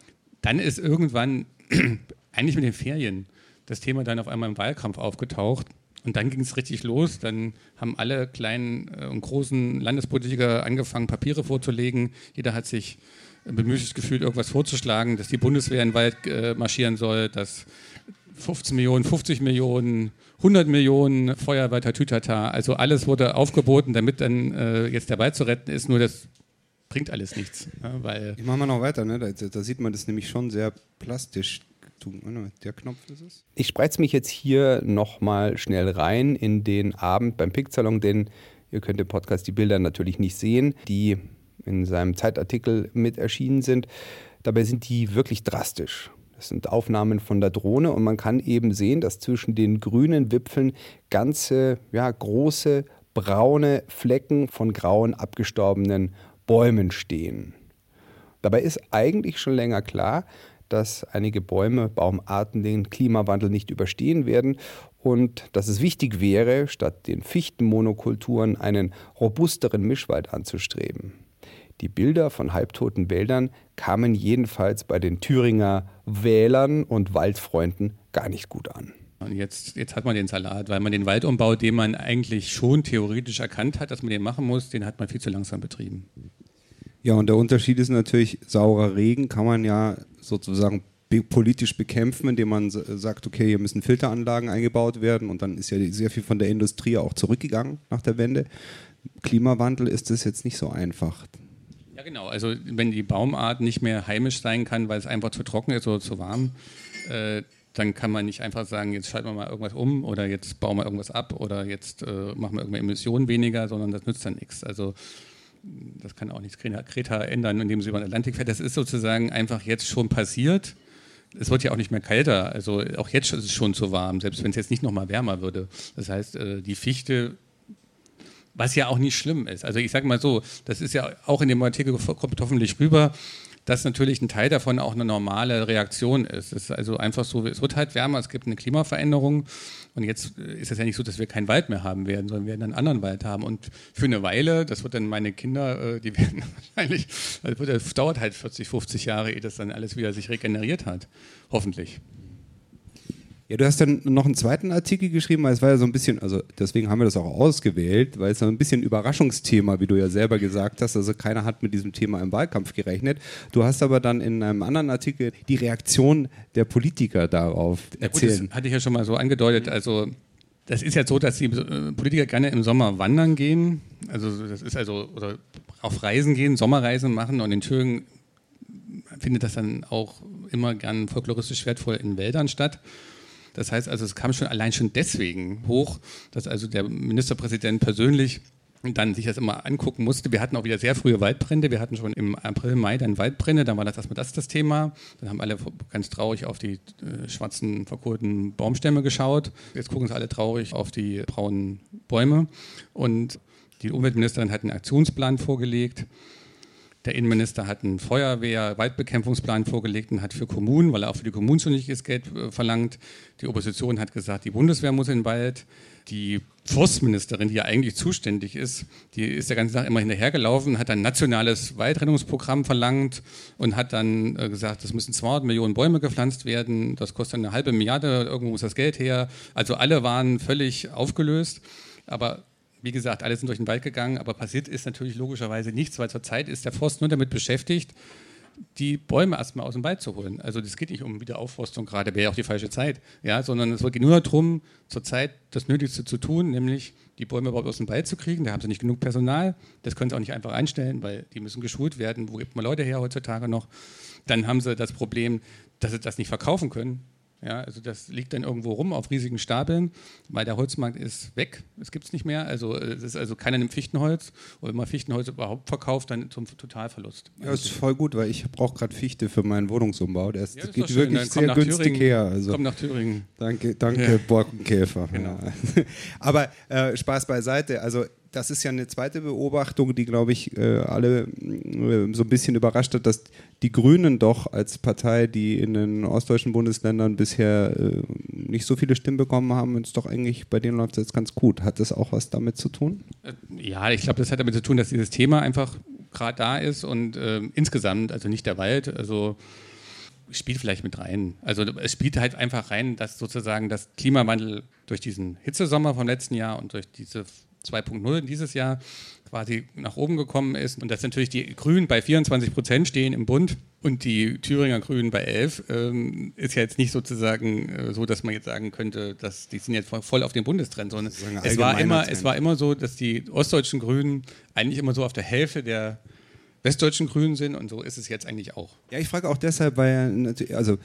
dann ist irgendwann, eigentlich mit den Ferien, das Thema dann auf einmal im Wahlkampf aufgetaucht. Und dann ging es richtig los. Dann haben alle kleinen äh, und großen Landespolitiker angefangen, Papiere vorzulegen. Jeder hat sich bemüßigt gefühlt, irgendwas vorzuschlagen, dass die Bundeswehr in den Wald äh, marschieren soll, dass 15 Millionen, 50 Millionen, 100 Millionen Feuerwehr, Tatütata, also alles wurde aufgeboten, damit dann äh, jetzt der Wald zu retten ist, nur das bringt alles nichts. Ja, weil ich mache mal noch weiter, ne? da, da, sieht man das nämlich schon sehr plastisch. Der Knopf ist es. Ich spreiz mich jetzt hier nochmal schnell rein in den Abend beim Picksalon, denn ihr könnt im Podcast die Bilder natürlich nicht sehen. Die in seinem Zeitartikel mit erschienen sind. Dabei sind die wirklich drastisch. Das sind Aufnahmen von der Drohne und man kann eben sehen, dass zwischen den grünen Wipfeln ganze, ja, große braune Flecken von grauen abgestorbenen Bäumen stehen. Dabei ist eigentlich schon länger klar, dass einige Bäume, Baumarten den Klimawandel nicht überstehen werden und dass es wichtig wäre, statt den Fichtenmonokulturen einen robusteren Mischwald anzustreben. Die Bilder von halbtoten Wäldern kamen jedenfalls bei den Thüringer Wählern und Waldfreunden gar nicht gut an. Und jetzt, jetzt hat man den Salat, weil man den Waldumbau, den man eigentlich schon theoretisch erkannt hat, dass man den machen muss, den hat man viel zu langsam betrieben. Ja, und der Unterschied ist natürlich, saurer Regen kann man ja sozusagen politisch bekämpfen, indem man sagt, okay, hier müssen Filteranlagen eingebaut werden und dann ist ja sehr viel von der Industrie auch zurückgegangen nach der Wende. Klimawandel ist es jetzt nicht so einfach. Ja, genau. Also wenn die Baumart nicht mehr heimisch sein kann, weil es einfach zu trocken ist oder zu warm, äh, dann kann man nicht einfach sagen, jetzt schalten wir mal irgendwas um oder jetzt bauen wir irgendwas ab oder jetzt äh, machen wir irgendwelche Emissionen weniger, sondern das nützt dann nichts. Also das kann auch nichts Kreta ändern, indem sie über den Atlantik fährt. Das ist sozusagen einfach jetzt schon passiert. Es wird ja auch nicht mehr kälter. Also auch jetzt ist es schon zu warm, selbst wenn es jetzt nicht noch mal wärmer würde. Das heißt, äh, die Fichte was ja auch nicht schlimm ist. Also ich sage mal so, das ist ja auch in dem Artikel kommt hoffentlich rüber, dass natürlich ein Teil davon auch eine normale Reaktion ist. Es ist also einfach so, es wird halt wärmer, es gibt eine Klimaveränderung und jetzt ist es ja nicht so, dass wir keinen Wald mehr haben werden, sondern wir werden einen anderen Wald haben und für eine Weile, das wird dann meine Kinder, äh, die werden wahrscheinlich, das dauert halt 40, 50 Jahre, ehe das dann alles wieder sich regeneriert hat, hoffentlich. Ja, du hast dann noch einen zweiten Artikel geschrieben, weil es war ja so ein bisschen, also deswegen haben wir das auch ausgewählt, weil es so ein bisschen Überraschungsthema, wie du ja selber gesagt hast. Also keiner hat mit diesem Thema im Wahlkampf gerechnet. Du hast aber dann in einem anderen Artikel die Reaktion der Politiker darauf erzählt. Ja, das hatte ich ja schon mal so angedeutet. Also das ist ja so, dass die Politiker gerne im Sommer wandern gehen. Also das ist also, oder auf Reisen gehen, Sommerreisen machen und in Thüringen findet das dann auch immer gern folkloristisch wertvoll in Wäldern statt. Das heißt also, es kam schon allein schon deswegen hoch, dass also der Ministerpräsident persönlich dann sich das immer angucken musste. Wir hatten auch wieder sehr frühe Waldbrände. Wir hatten schon im April, Mai dann Waldbrände. Dann war das erstmal das das Thema. Dann haben alle ganz traurig auf die äh, schwarzen, verkohlten Baumstämme geschaut. Jetzt gucken sie alle traurig auf die braunen Bäume. Und die Umweltministerin hat einen Aktionsplan vorgelegt. Der Innenminister hat einen Feuerwehr-Waldbekämpfungsplan vorgelegt und hat für Kommunen, weil er auch für die Kommunen zunächst Geld äh, verlangt. Die Opposition hat gesagt, die Bundeswehr muss in den Wald. Die Forstministerin, die ja eigentlich zuständig ist, die ist der ganze Tag immer hinterhergelaufen, hat ein nationales Waldrettungsprogramm verlangt und hat dann äh, gesagt, es müssen 200 Millionen Bäume gepflanzt werden, das kostet eine halbe Milliarde, irgendwo muss das Geld her. Also alle waren völlig aufgelöst. Aber wie gesagt, alle sind durch den Wald gegangen, aber passiert ist natürlich logischerweise nichts, weil zurzeit ist der Forst nur damit beschäftigt, die Bäume erstmal aus dem Wald zu holen. Also das geht nicht um Wiederaufforstung gerade, wäre ja auch die falsche Zeit, ja, sondern es geht nur darum, zurzeit das Nötigste zu tun, nämlich die Bäume überhaupt aus dem Wald zu kriegen. Da haben sie nicht genug Personal, das können sie auch nicht einfach einstellen, weil die müssen geschult werden. Wo gibt man Leute her heutzutage noch? Dann haben sie das Problem, dass sie das nicht verkaufen können. Ja, also das liegt dann irgendwo rum auf riesigen Stapeln, weil der Holzmarkt ist weg. Es gibt es nicht mehr. Also es ist also keiner nimmt Fichtenholz. Und wenn man Fichtenholz überhaupt verkauft, dann zum Totalverlust. Ja, das ist voll gut, weil ich brauche gerade Fichte für meinen Wohnungsumbau. Der ist, ja, geht wirklich sehr günstig Thüringen. her. Also, komm nach Thüringen. Danke, danke ja. Borkenkäfer. Genau. Ja. Aber äh, Spaß beiseite. Also das ist ja eine zweite Beobachtung, die, glaube ich, äh, alle äh, so ein bisschen überrascht hat, dass die Grünen doch als Partei, die in den ostdeutschen Bundesländern bisher äh, nicht so viele Stimmen bekommen haben, ist doch eigentlich, bei denen läuft es jetzt ganz gut. Hat das auch was damit zu tun? Ja, ich glaube, das hat damit zu tun, dass dieses Thema einfach gerade da ist und äh, insgesamt, also nicht der Wald, also spielt vielleicht mit rein. Also es spielt halt einfach rein, dass sozusagen das Klimawandel durch diesen Hitzesommer vom letzten Jahr und durch diese 2.0 dieses Jahr quasi nach oben gekommen ist und dass natürlich die Grünen bei 24 Prozent stehen im Bund und die Thüringer Grünen bei 11, ähm, ist ja jetzt nicht sozusagen äh, so, dass man jetzt sagen könnte, dass die sind jetzt voll auf den Bundestrend, sondern es war, immer, es war immer so, dass die ostdeutschen Grünen eigentlich immer so auf der Hälfte der westdeutschen Grünen sind und so ist es jetzt eigentlich auch. Ja, ich frage auch deshalb, weil also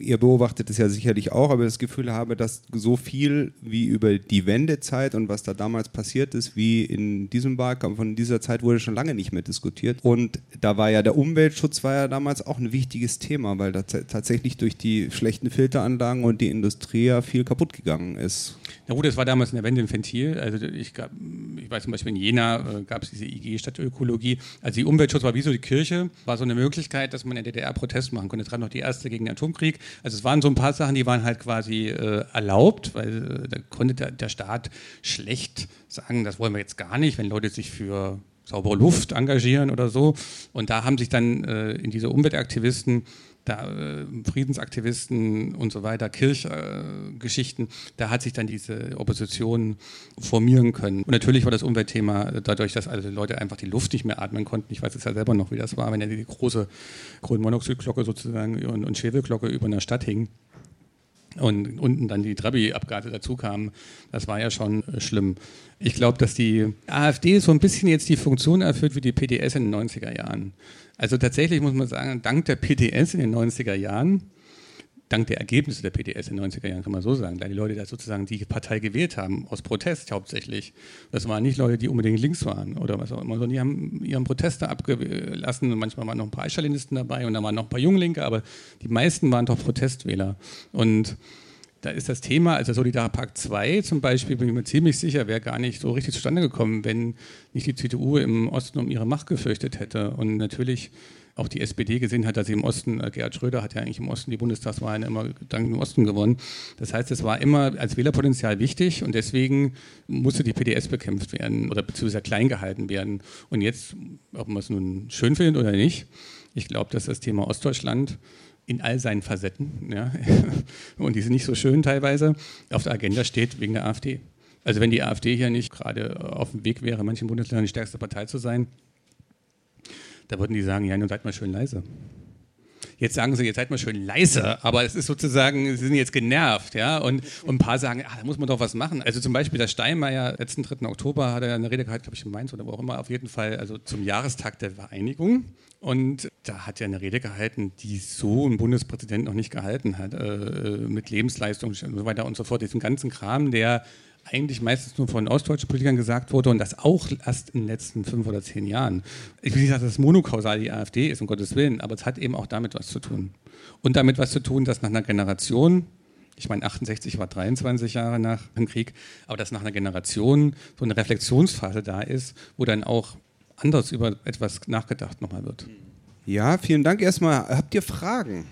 ihr beobachtet es ja sicherlich auch, aber das Gefühl habe, dass so viel wie über die Wendezeit und was da damals passiert ist, wie in diesem Wahlkampf von dieser Zeit wurde schon lange nicht mehr diskutiert. Und da war ja der Umweltschutz war ja damals auch ein wichtiges Thema, weil da tatsächlich durch die schlechten Filteranlagen und die Industrie ja viel kaputt gegangen ist. Na gut, das war damals in der Wende ein Ventil. Also ich, gab, ich weiß zum Beispiel in Jena äh, gab es diese IG Stadtökologie. Also die Umweltschutz war wie so die Kirche, war so eine Möglichkeit, dass man in der DDR Protest machen konnte. Es war noch die erste gegen den Atomkrieg. Also es waren so ein paar Sachen, die waren halt quasi äh, erlaubt, weil äh, da konnte der, der Staat schlecht sagen, das wollen wir jetzt gar nicht, wenn Leute sich für saubere Luft engagieren oder so. Und da haben sich dann äh, in diese Umweltaktivisten da, äh, Friedensaktivisten und so weiter, Kirchgeschichten, äh, da hat sich dann diese Opposition formieren können. Und natürlich war das Umweltthema dadurch, dass alle Leute einfach die Luft nicht mehr atmen konnten. Ich weiß es ja selber noch, wie das war, wenn ja die große Kohlenmonoxidglocke sozusagen und, und Schwefelglocke über einer Stadt hing und unten dann die Trabi-Abgase dazu kamen, das war ja schon äh, schlimm. Ich glaube, dass die AfD so ein bisschen jetzt die Funktion erfüllt wie die PDS in den 90er Jahren. Also tatsächlich muss man sagen, dank der PDS in den 90er Jahren, dank der Ergebnisse der PDS in den 90er Jahren, kann man so sagen, da die Leute da sozusagen die Partei gewählt haben, aus Protest hauptsächlich. Das waren nicht Leute, die unbedingt links waren oder was auch immer, sondern die haben ihren Proteste abgelassen und manchmal waren noch ein paar Eichstalinisten dabei und da waren noch ein paar Junglinke, aber die meisten waren doch Protestwähler. Und da ist das Thema, also Solidarpakt 2 zum Beispiel, bin ich mir ziemlich sicher, wäre gar nicht so richtig zustande gekommen, wenn nicht die CDU im Osten um ihre Macht gefürchtet hätte. Und natürlich auch die SPD gesehen hat, dass sie im Osten, äh, Gerhard Schröder hat ja eigentlich im Osten die Bundestagswahlen immer dank dem Osten gewonnen. Das heißt, es war immer als Wählerpotenzial wichtig und deswegen musste die PDS bekämpft werden oder beziehungsweise klein gehalten werden. Und jetzt, ob man es nun schön findet oder nicht, ich glaube, dass das Thema Ostdeutschland in all seinen Facetten, ja, und die sind nicht so schön teilweise, auf der Agenda steht wegen der AfD. Also wenn die AfD hier nicht gerade auf dem Weg wäre, in manchen Bundesländern die stärkste Partei zu sein, da würden die sagen, ja, nun seid mal schön leise. Jetzt sagen sie, jetzt seid mal schön leise, aber es ist sozusagen, sie sind jetzt genervt, ja, und, und ein paar sagen, ah, da muss man doch was machen. Also zum Beispiel der Steinmeier, letzten 3. Oktober hat er eine Rede gehalten, glaube ich, in Mainz oder wo auch immer, auf jeden Fall, also zum Jahrestag der Vereinigung. Und da hat er eine Rede gehalten, die so ein Bundespräsident noch nicht gehalten hat, äh, mit Lebensleistung und so weiter und so fort. Diesen ganzen Kram, der eigentlich meistens nur von ostdeutschen Politikern gesagt wurde und das auch erst in den letzten fünf oder zehn Jahren. Ich will nicht sagen, dass es monokausal die AfD ist, um Gottes Willen, aber es hat eben auch damit was zu tun. Und damit was zu tun, dass nach einer Generation, ich meine, 68 war 23 Jahre nach dem Krieg, aber dass nach einer Generation so eine Reflexionsphase da ist, wo dann auch anders über etwas nachgedacht nochmal wird. Ja, vielen Dank erstmal. Habt ihr Fragen?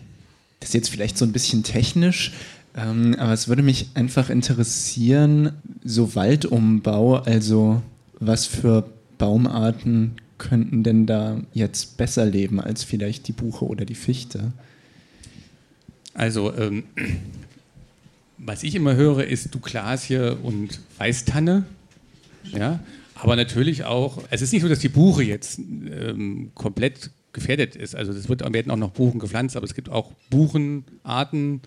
Das ist jetzt vielleicht so ein bisschen technisch. Ähm, aber es würde mich einfach interessieren, so Waldumbau, also was für Baumarten könnten denn da jetzt besser leben als vielleicht die Buche oder die Fichte? Also, ähm, was ich immer höre, ist Douglasie und Weißtanne. Ja, aber natürlich auch, es ist nicht so, dass die Buche jetzt ähm, komplett gefährdet ist. Also es werden auch noch Buchen gepflanzt, aber es gibt auch Buchenarten,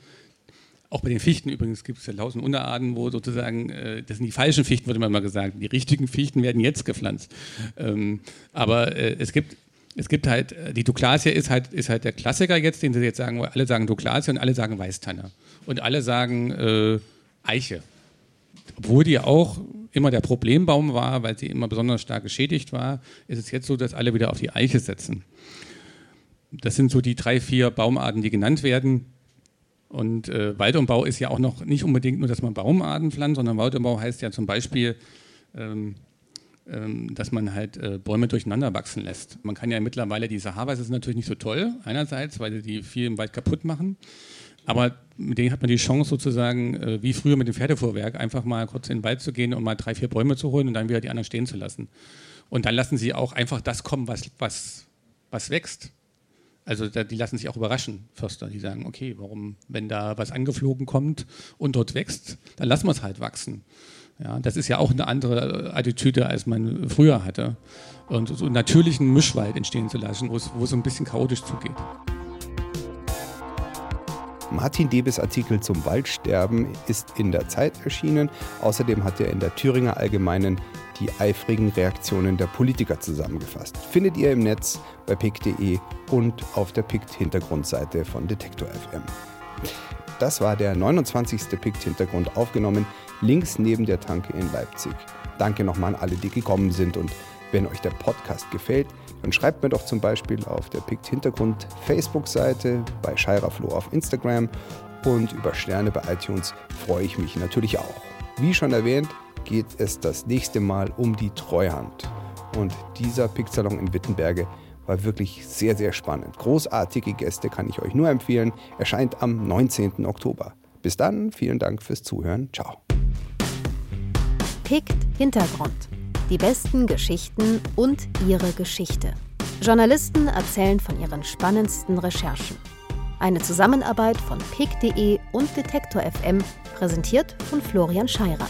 auch bei den Fichten übrigens gibt es ja tausend Unterarten, wo sozusagen, äh, das sind die falschen Fichten, wurde man mal gesagt. Die richtigen Fichten werden jetzt gepflanzt. Ähm, aber äh, es gibt es gibt halt, äh, die Douglasia ist halt, ist halt der Klassiker jetzt, den sie jetzt sagen, alle sagen Douglasia und alle sagen Weißtanne. Und alle sagen äh, Eiche. Obwohl die auch immer der Problembaum war, weil sie immer besonders stark geschädigt war, ist es jetzt so, dass alle wieder auf die Eiche setzen. Das sind so die drei, vier Baumarten, die genannt werden. Und äh, Waldumbau ist ja auch noch nicht unbedingt nur, dass man Baumarten pflanzt, sondern Waldumbau heißt ja zum Beispiel, ähm, ähm, dass man halt äh, Bäume durcheinander wachsen lässt. Man kann ja mittlerweile die Sahara, ist natürlich nicht so toll, einerseits, weil sie die viel im Wald kaputt machen. Aber mit denen hat man die Chance sozusagen, äh, wie früher mit dem Pferdefuhrwerk, einfach mal kurz in den Wald zu gehen und mal drei, vier Bäume zu holen und dann wieder die anderen stehen zu lassen. Und dann lassen sie auch einfach das kommen, was, was, was wächst. Also die lassen sich auch überraschen, Förster. Die sagen, okay, warum, wenn da was angeflogen kommt und dort wächst, dann lassen wir es halt wachsen. Ja, das ist ja auch eine andere Attitüde, als man früher hatte. Und so einen natürlichen Mischwald entstehen zu lassen, wo es, wo es so ein bisschen chaotisch zugeht. Martin Debes Artikel zum Waldsterben ist in der Zeit erschienen. Außerdem hat er in der Thüringer Allgemeinen die eifrigen Reaktionen der Politiker zusammengefasst. Findet ihr im Netz bei pick.de und auf der Pict-Hintergrundseite von Detektor FM. Das war der 29. Pict-Hintergrund aufgenommen, links neben der Tanke in Leipzig. Danke nochmal an alle, die gekommen sind und wenn euch der Podcast gefällt, dann schreibt mir doch zum Beispiel auf der Pict Hintergrund Facebook-Seite, bei Scheiraflo auf Instagram und über Sterne bei iTunes freue ich mich natürlich auch. Wie schon erwähnt, geht es das nächste Mal um die Treuhand. Und dieser Pick-Salon in Wittenberge war wirklich sehr, sehr spannend. Großartige Gäste kann ich euch nur empfehlen. Erscheint am 19. Oktober. Bis dann, vielen Dank fürs Zuhören. Ciao. Pickt Hintergrund. Die besten Geschichten und ihre Geschichte. Journalisten erzählen von ihren spannendsten Recherchen. Eine Zusammenarbeit von pick.de und Detektor FM, präsentiert von Florian Scheirer.